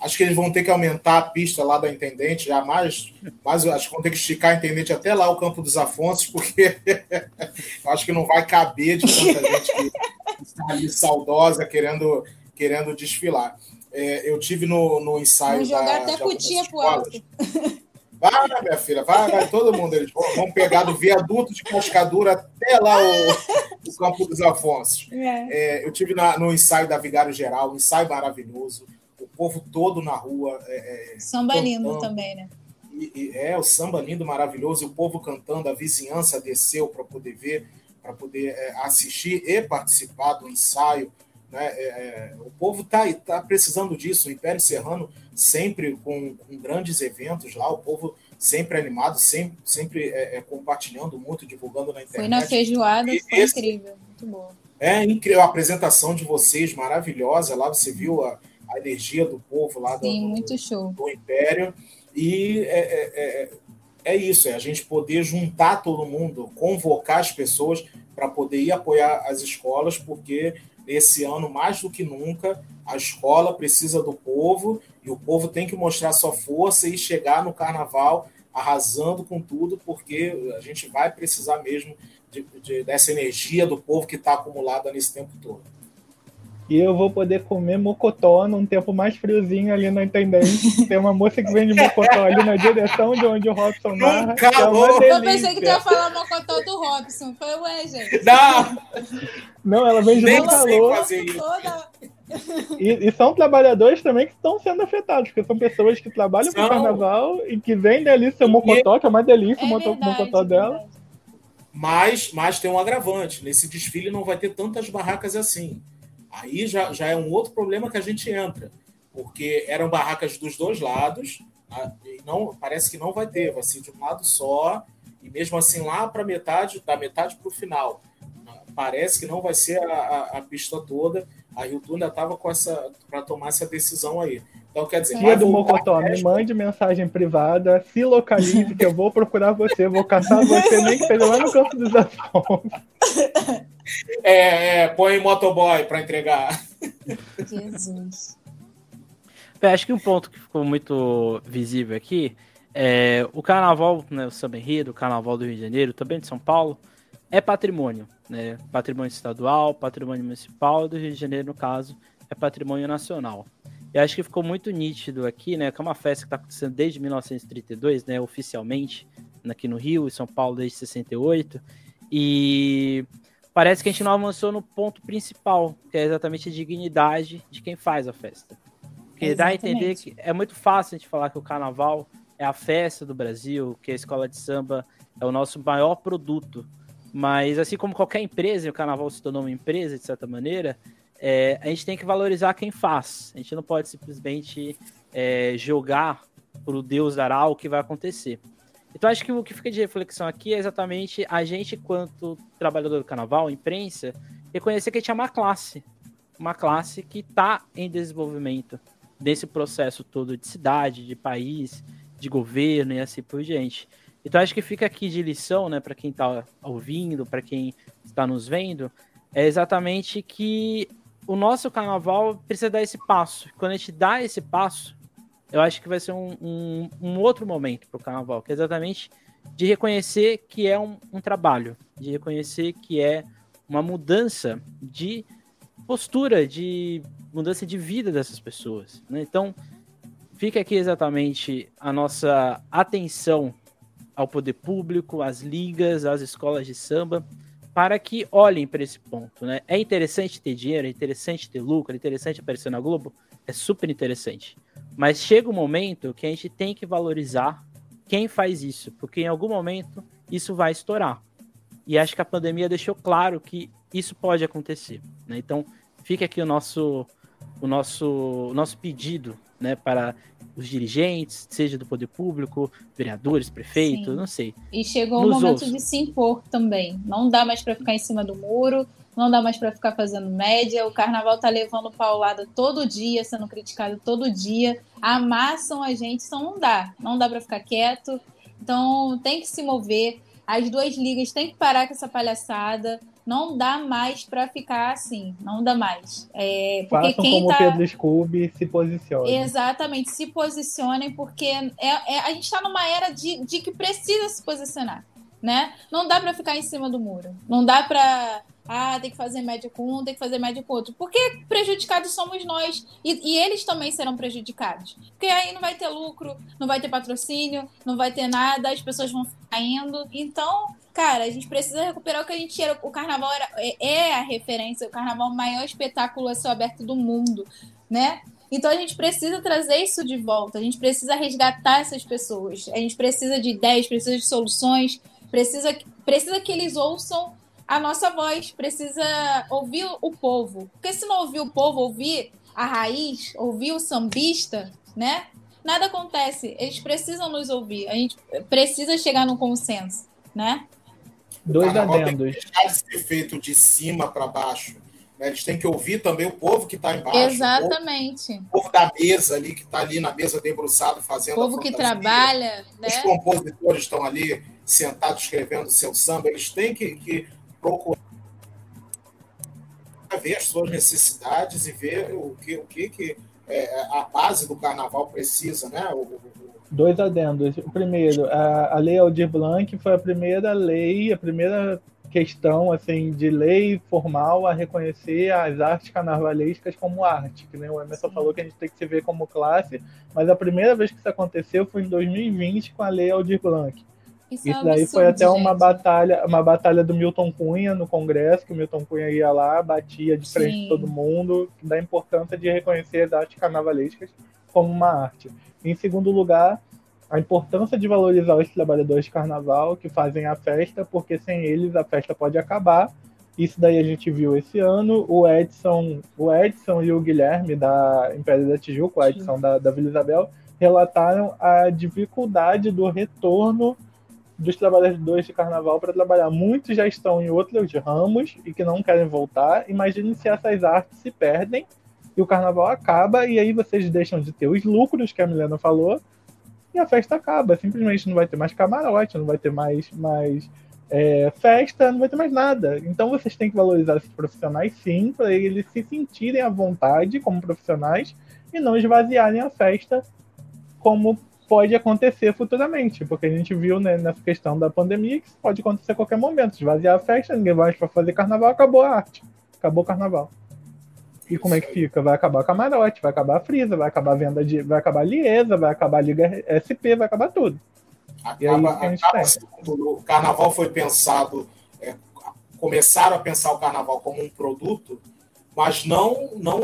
Acho que eles vão ter que aumentar a pista lá da Intendente, já mais, mais acho que vão ter que esticar a Intendente até lá o Campo dos Afonsos, porque acho que não vai caber de tanta gente que está ali saudosa querendo, querendo desfilar. É, eu tive no, no ensaio. Vamos jogar da, até cutia pro alto. Vai, minha filha, vai, vai, todo mundo. Eles vão pegar do viaduto de Cascadura até lá o, o Campo dos Afonsos. É. É, eu tive na, no ensaio da Vigário Geral, um ensaio maravilhoso. O povo todo na rua. É, é samba cantando. lindo também, né? E, e, é, o samba lindo, maravilhoso. E o povo cantando, a vizinhança desceu para poder ver, para poder é, assistir e participar do ensaio. Né? É, o povo está tá precisando disso. O Império Serrano sempre com, com, grandes eventos lá, o povo sempre animado, sempre, sempre é, é, compartilhando muito, divulgando na internet. Foi na feijoada, e foi esse, incrível, muito bom. É incrível a apresentação de vocês, maravilhosa. Lá você viu a, a energia do povo lá Sim, do, muito show. do Império. E é, é, é, é isso, é a gente poder juntar todo mundo, convocar as pessoas para poder ir apoiar as escolas, porque esse ano, mais do que nunca, a escola precisa do povo e o povo tem que mostrar sua força e chegar no carnaval arrasando com tudo, porque a gente vai precisar mesmo de, de, dessa energia do povo que está acumulada nesse tempo todo. E eu vou poder comer mocotó num tempo mais friozinho ali na Intendente. Tem uma moça que vende mocotó ali na direção de onde o Robson narra. É eu pensei que tu ia falar mocotó do Robson. Foi, ué, gente. Não! Não, ela vende no calor. E, e, são trabalhadores também que estão sendo afetados, porque são pessoas que trabalham são... o carnaval e que vendem ali seu mocotó, que é uma delícia é o verdade, mocotó é dela. Mas, mas tem um agravante: nesse desfile não vai ter tantas barracas assim. Aí já, já é um outro problema que a gente entra, porque eram barracas dos dois lados, e não parece que não vai ter, vai ser de um lado só, e mesmo assim lá para metade, da metade para o final. Parece que não vai ser a, a, a pista toda. A Rio ainda estava com essa para tomar essa decisão aí. Então, quer dizer, Tia do Mocotó, me mande mensagem privada, se localize, que eu vou procurar você, vou caçar você, nem que seja lá no campo dos Afonso. É, é, põe motoboy para entregar. Jesus. acho que um ponto que ficou muito visível aqui é o carnaval, né, o samba enredo, o carnaval do Rio de Janeiro, também de São Paulo, é patrimônio, né? Patrimônio estadual, patrimônio municipal, do Rio de Janeiro, no caso, é patrimônio nacional. E acho que ficou muito nítido aqui, né? Que é uma festa que está acontecendo desde 1932, né? Oficialmente, aqui no Rio e São Paulo desde 68. E parece que a gente não avançou no ponto principal, que é exatamente a dignidade de quem faz a festa. Porque exatamente. dá a entender que é muito fácil a gente falar que o carnaval é a festa do Brasil, que a escola de samba é o nosso maior produto. Mas assim como qualquer empresa, e o carnaval se tornou uma empresa de certa maneira, é, a gente tem que valorizar quem faz. A gente não pode simplesmente é, jogar para o Deus dará o que vai acontecer. Então acho que o que fica de reflexão aqui é exatamente a gente, quanto trabalhador do carnaval, imprensa, reconhecer que a gente é uma classe. Uma classe que está em desenvolvimento nesse processo todo de cidade, de país, de governo e assim por diante. Então acho que fica aqui de lição, né, para quem está ouvindo, para quem está nos vendo, é exatamente que o nosso carnaval precisa dar esse passo. Quando a gente dá esse passo, eu acho que vai ser um, um, um outro momento para o carnaval, que é exatamente de reconhecer que é um, um, trabalho, de reconhecer que é uma mudança de postura, de mudança de vida dessas pessoas. Né? Então, fica aqui exatamente a nossa atenção ao poder público, às ligas, às escolas de samba, para que olhem para esse ponto. Né? É interessante ter dinheiro, é interessante ter lucro, é interessante aparecer na Globo, é super interessante. Mas chega um momento que a gente tem que valorizar quem faz isso, porque em algum momento isso vai estourar. E acho que a pandemia deixou claro que isso pode acontecer. Né? Então, fica aqui o nosso, o nosso, o nosso pedido né, para os dirigentes, seja do poder público, vereadores, prefeitos, não sei. E chegou o momento de se impor também. Não dá mais para ficar em cima do muro, não dá mais para ficar fazendo média. O carnaval tá levando paulada todo dia, sendo criticado todo dia. Amassam a gente, então não dá. Não dá para ficar quieto. Então tem que se mover. As duas ligas têm que parar com essa palhaçada. Não dá mais para ficar assim, não dá mais. É, porque Façam quem como tá... Pedro Scooby se posiciona. Exatamente, se posicionem, porque é, é a gente está numa era de, de que precisa se posicionar, né? Não dá para ficar em cima do muro, não dá para ah, tem que fazer média com um, tem que fazer média com outro. Porque prejudicados somos nós. E, e, eles também serão prejudicados. Porque aí não vai ter lucro, não vai ter patrocínio, não vai ter nada, as pessoas vão ficar indo. Então, cara, a gente precisa recuperar o que a gente era. O carnaval era, é, é a referência, o carnaval é o maior espetáculo a céu aberto do mundo, né? Então a gente precisa trazer isso de volta, a gente precisa resgatar essas pessoas, a gente precisa de ideias, precisa de soluções, precisa, precisa que eles ouçam a nossa voz, precisa ouvir o povo. Porque se não ouvir o povo, ouvir a raiz, ouvir o sambista, né? Nada acontece. Eles precisam nos ouvir. A gente precisa chegar num consenso, né? Dois adendos. Tem que ser feito de cima para baixo. Né? Eles têm que ouvir também o povo que está embaixo. Exatamente. O povo, da mesa ali, que está ali na mesa debruçado fazendo O povo que trabalha. Né? Os compositores estão ali sentados escrevendo seu samba. Eles têm que, que procurar ver as suas necessidades e ver o que, o que, que é, a base do carnaval precisa, né? O, o, Dois adendos. O primeiro, a, a Lei Aldir Blanc foi a primeira lei, a primeira questão assim de lei formal a reconhecer as artes carnavalescas como arte, que nem o Emerson Sim. falou que a gente tem que se ver como classe, mas a primeira vez que isso aconteceu foi em 2020 com a Lei Aldir Blanc. Isso, Isso é daí absurdo, foi até gente. uma batalha, uma batalha do Milton Cunha no Congresso, que o Milton Cunha ia lá, batia de frente Sim. todo mundo, da importância de reconhecer as artes carnavalescas como uma arte. Em segundo lugar, a importância de valorizar os trabalhadores de carnaval que fazem a festa, porque sem eles a festa pode acabar. Isso daí a gente viu esse ano. O Edson, o Edson e o Guilherme da Império da Tijuca, o Edson da, da Vila Isabel, relataram a dificuldade do retorno dos trabalhadores de carnaval para trabalhar. Muitos já estão em outros ramos e que não querem voltar. Imagine se essas artes se perdem e o carnaval acaba e aí vocês deixam de ter os lucros que a Milena falou e a festa acaba. Simplesmente não vai ter mais camarote, não vai ter mais, mais é, festa, não vai ter mais nada. Então vocês têm que valorizar esses profissionais sim, para eles se sentirem à vontade como profissionais e não esvaziarem a festa como pode acontecer futuramente, porque a gente viu né, nessa questão da pandemia que isso pode acontecer a qualquer momento. Esvaziar a festa, ninguém vai para fazer carnaval, acabou a arte. Acabou o carnaval. E como é que fica? Vai acabar o camarote, vai acabar a frisa, vai acabar a venda de. vai acabar a Liesa, vai acabar a Liga SP, vai acabar tudo. Acaba, e aí, acaba o carnaval foi pensado. É, começaram a pensar o carnaval como um produto, mas não. não,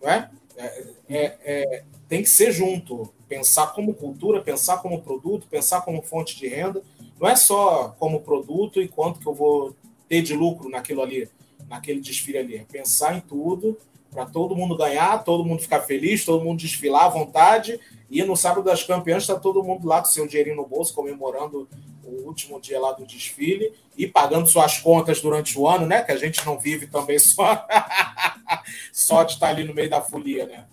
não é? É, é, é tem que ser junto. Pensar como cultura, pensar como produto, pensar como fonte de renda. Não é só como produto e quanto que eu vou ter de lucro naquilo ali, naquele desfile ali. É pensar em tudo para todo mundo ganhar, todo mundo ficar feliz, todo mundo desfilar à vontade. E no sábado das campeãs está todo mundo lá com seu dinheirinho no bolso, comemorando o último dia lá do desfile e pagando suas contas durante o ano, né? Que a gente não vive também só, só de estar ali no meio da folia, né?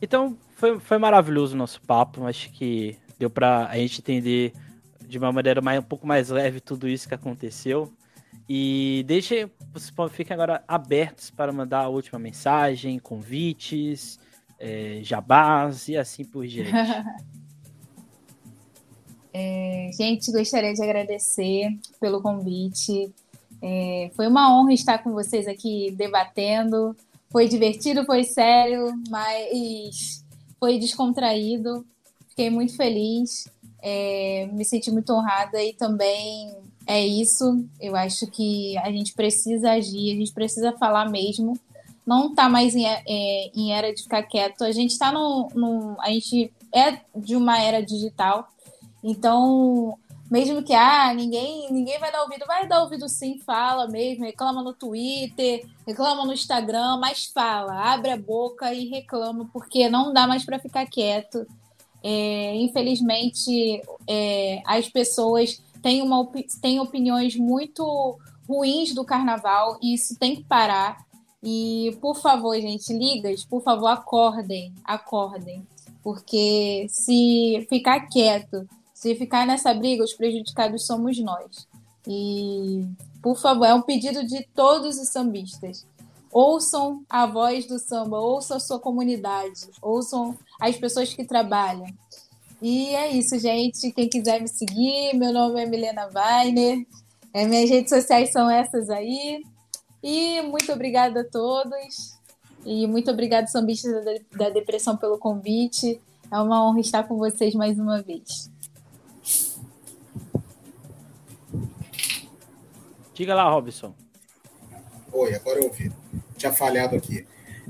Então, foi, foi maravilhoso o nosso papo. Acho que deu para a gente entender de uma maneira mais, um pouco mais leve tudo isso que aconteceu. E deixe, vocês fiquem agora abertos para mandar a última mensagem, convites, é, jabás e assim por diante. É, gente, gostaria de agradecer pelo convite. É, foi uma honra estar com vocês aqui debatendo. Foi divertido, foi sério, mas foi descontraído. Fiquei muito feliz. É, me senti muito honrada e também é isso. Eu acho que a gente precisa agir, a gente precisa falar mesmo. Não está mais em, é, em, era de ficar quieto. A gente está no, no, A gente é de uma era digital então, mesmo que ah, ninguém, ninguém vai dar ouvido, vai dar ouvido sim, fala mesmo, reclama no Twitter, reclama no Instagram, mas fala, abre a boca e reclama, porque não dá mais para ficar quieto. É, infelizmente, é, as pessoas têm, uma, têm opiniões muito ruins do carnaval e isso tem que parar. E, por favor, gente, ligas, por favor, acordem, acordem. Porque se ficar quieto se ficar nessa briga, os prejudicados somos nós. E, por favor, é um pedido de todos os sambistas. Ouçam a voz do samba, ouçam a sua comunidade, ouçam as pessoas que trabalham. E é isso, gente. Quem quiser me seguir, meu nome é Milena Weiner. É, minhas redes sociais são essas aí. E muito obrigada a todos. E muito obrigado, sambistas da Depressão, pelo convite. É uma honra estar com vocês mais uma vez. Diga lá, Robson. Oi, agora eu ouvi. Tinha falhado aqui.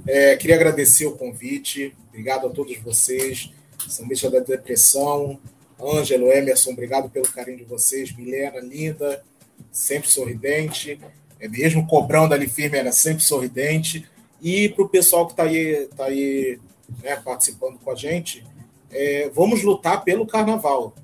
É, queria agradecer o convite. Obrigado a todos vocês. Sambista da Depressão, Ângelo, Emerson, obrigado pelo carinho de vocês. Milena, linda, sempre sorridente. É mesmo cobrando ali firme, era sempre sorridente. E para o pessoal que está aí, tá aí né, participando com a gente, é, vamos lutar pelo carnaval.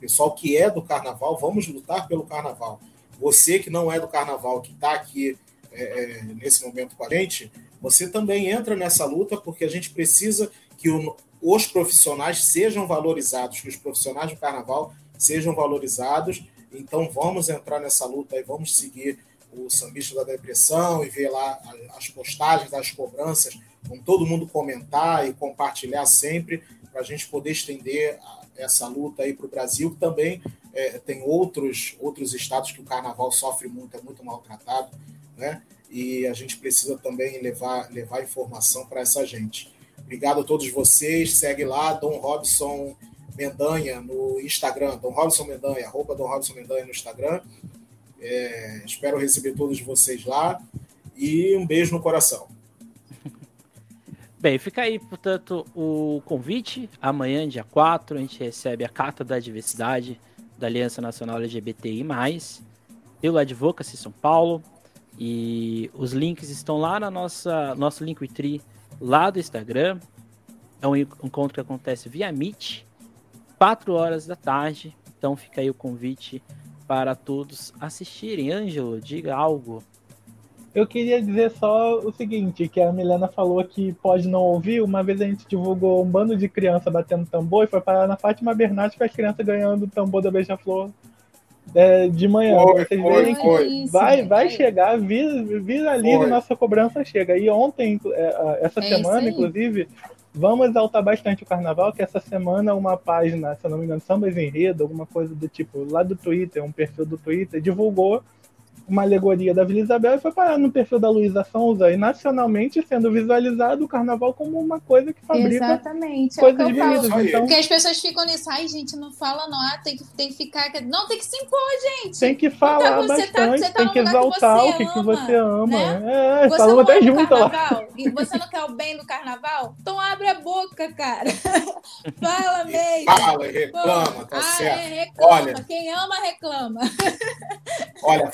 Pessoal que é do carnaval, vamos lutar pelo carnaval. Você que não é do carnaval, que está aqui é, é, nesse momento com a gente, você também entra nessa luta porque a gente precisa que o, os profissionais sejam valorizados, que os profissionais do carnaval sejam valorizados. Então vamos entrar nessa luta e vamos seguir o sambista da depressão e ver lá as postagens das cobranças, com todo mundo comentar e compartilhar sempre, para a gente poder estender essa luta aí para o Brasil, que também é, tem outros, outros estados que o carnaval sofre muito, é muito maltratado, né? E a gente precisa também levar, levar informação para essa gente. Obrigado a todos vocês. Segue lá, Dom Robson Mendanha no Instagram, Dom Robson Mendanha, arroba Dom Robson Mendanha no Instagram. É, espero receber todos vocês lá e um beijo no coração. Bem, fica aí, portanto, o convite. Amanhã, dia 4, a gente recebe a Carta da Diversidade da Aliança Nacional LGBTI+, pelo Advocacy São Paulo. E os links estão lá na nossa nosso Linktree, lá do Instagram. É um encontro que acontece via Meet, 4 horas da tarde. Então fica aí o convite para todos assistirem. Ângelo, diga algo. Eu queria dizer só o seguinte, que a Milena falou que pode não ouvir. Uma vez a gente divulgou um bando de criança batendo tambor e foi parar na Fátima Bernardes com as crianças ganhando o tambor da Beija-Flor é, de manhã. Foi, Vocês foi, veem que vai, vai chegar, viraliza e nossa cobrança chega. E ontem, é, essa é semana, inclusive, vamos exaltar bastante o carnaval, que essa semana uma página, se eu não me engano, Sambas Enredo, alguma coisa do tipo, lá do Twitter, um perfil do Twitter, divulgou uma alegoria da Vila Isabel e foi parar no perfil da Luísa Sonza e nacionalmente sendo visualizado o carnaval como uma coisa que fabrica Exatamente. É coisas é bonitas. Então... Porque as pessoas ficam nisso, ai gente, não fala não, ah, tem que, tem que ficar, não, tem que se impor, gente. Tem que falar então, bastante, tá, tá tem que exaltar que o que, ama, que você ama. Né? É, você falamos até junto lá. E você não quer o bem do carnaval? Então abre a boca, cara. fala mesmo. Fala, reclama, tá ah, certo. É, reclama. Olha, Quem ama, reclama. Olha,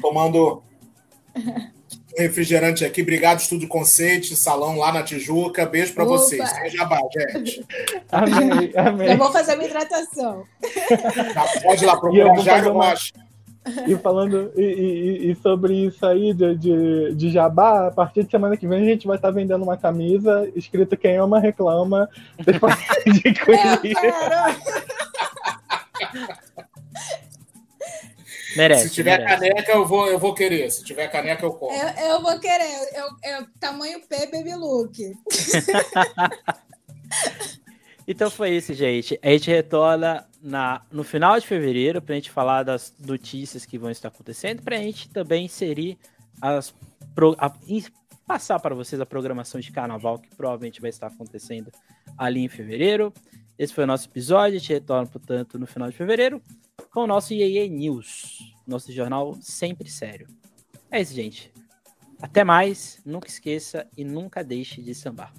tomando refrigerante aqui. Obrigado, Estúdio Conceito, salão lá na Tijuca. Beijo para vocês. Sem jabá, gente. Amém, amém. Eu vou fazer a minha hidratação. Já pode ir lá procurar Jairo uma... E falando e, e, e, sobre isso aí de, de, de, jabá, a partir de semana que vem a gente vai estar vendendo uma camisa escrita Quem ama reclama. Vocês podem adquirir. Merece, Se tiver merece. caneca, eu vou, eu vou querer. Se tiver caneca, eu compro. Eu, eu vou querer. Eu, eu, tamanho P, baby look. então foi isso, gente. A gente retorna na, no final de fevereiro para a gente falar das notícias que vão estar acontecendo, para a gente também inserir as. Pro, a, passar para vocês a programação de carnaval que provavelmente vai estar acontecendo ali em fevereiro. Esse foi o nosso episódio. A gente retorna, portanto, no final de fevereiro com o nosso IEE News, nosso jornal sempre sério. É isso, gente. Até mais, nunca esqueça e nunca deixe de sambar.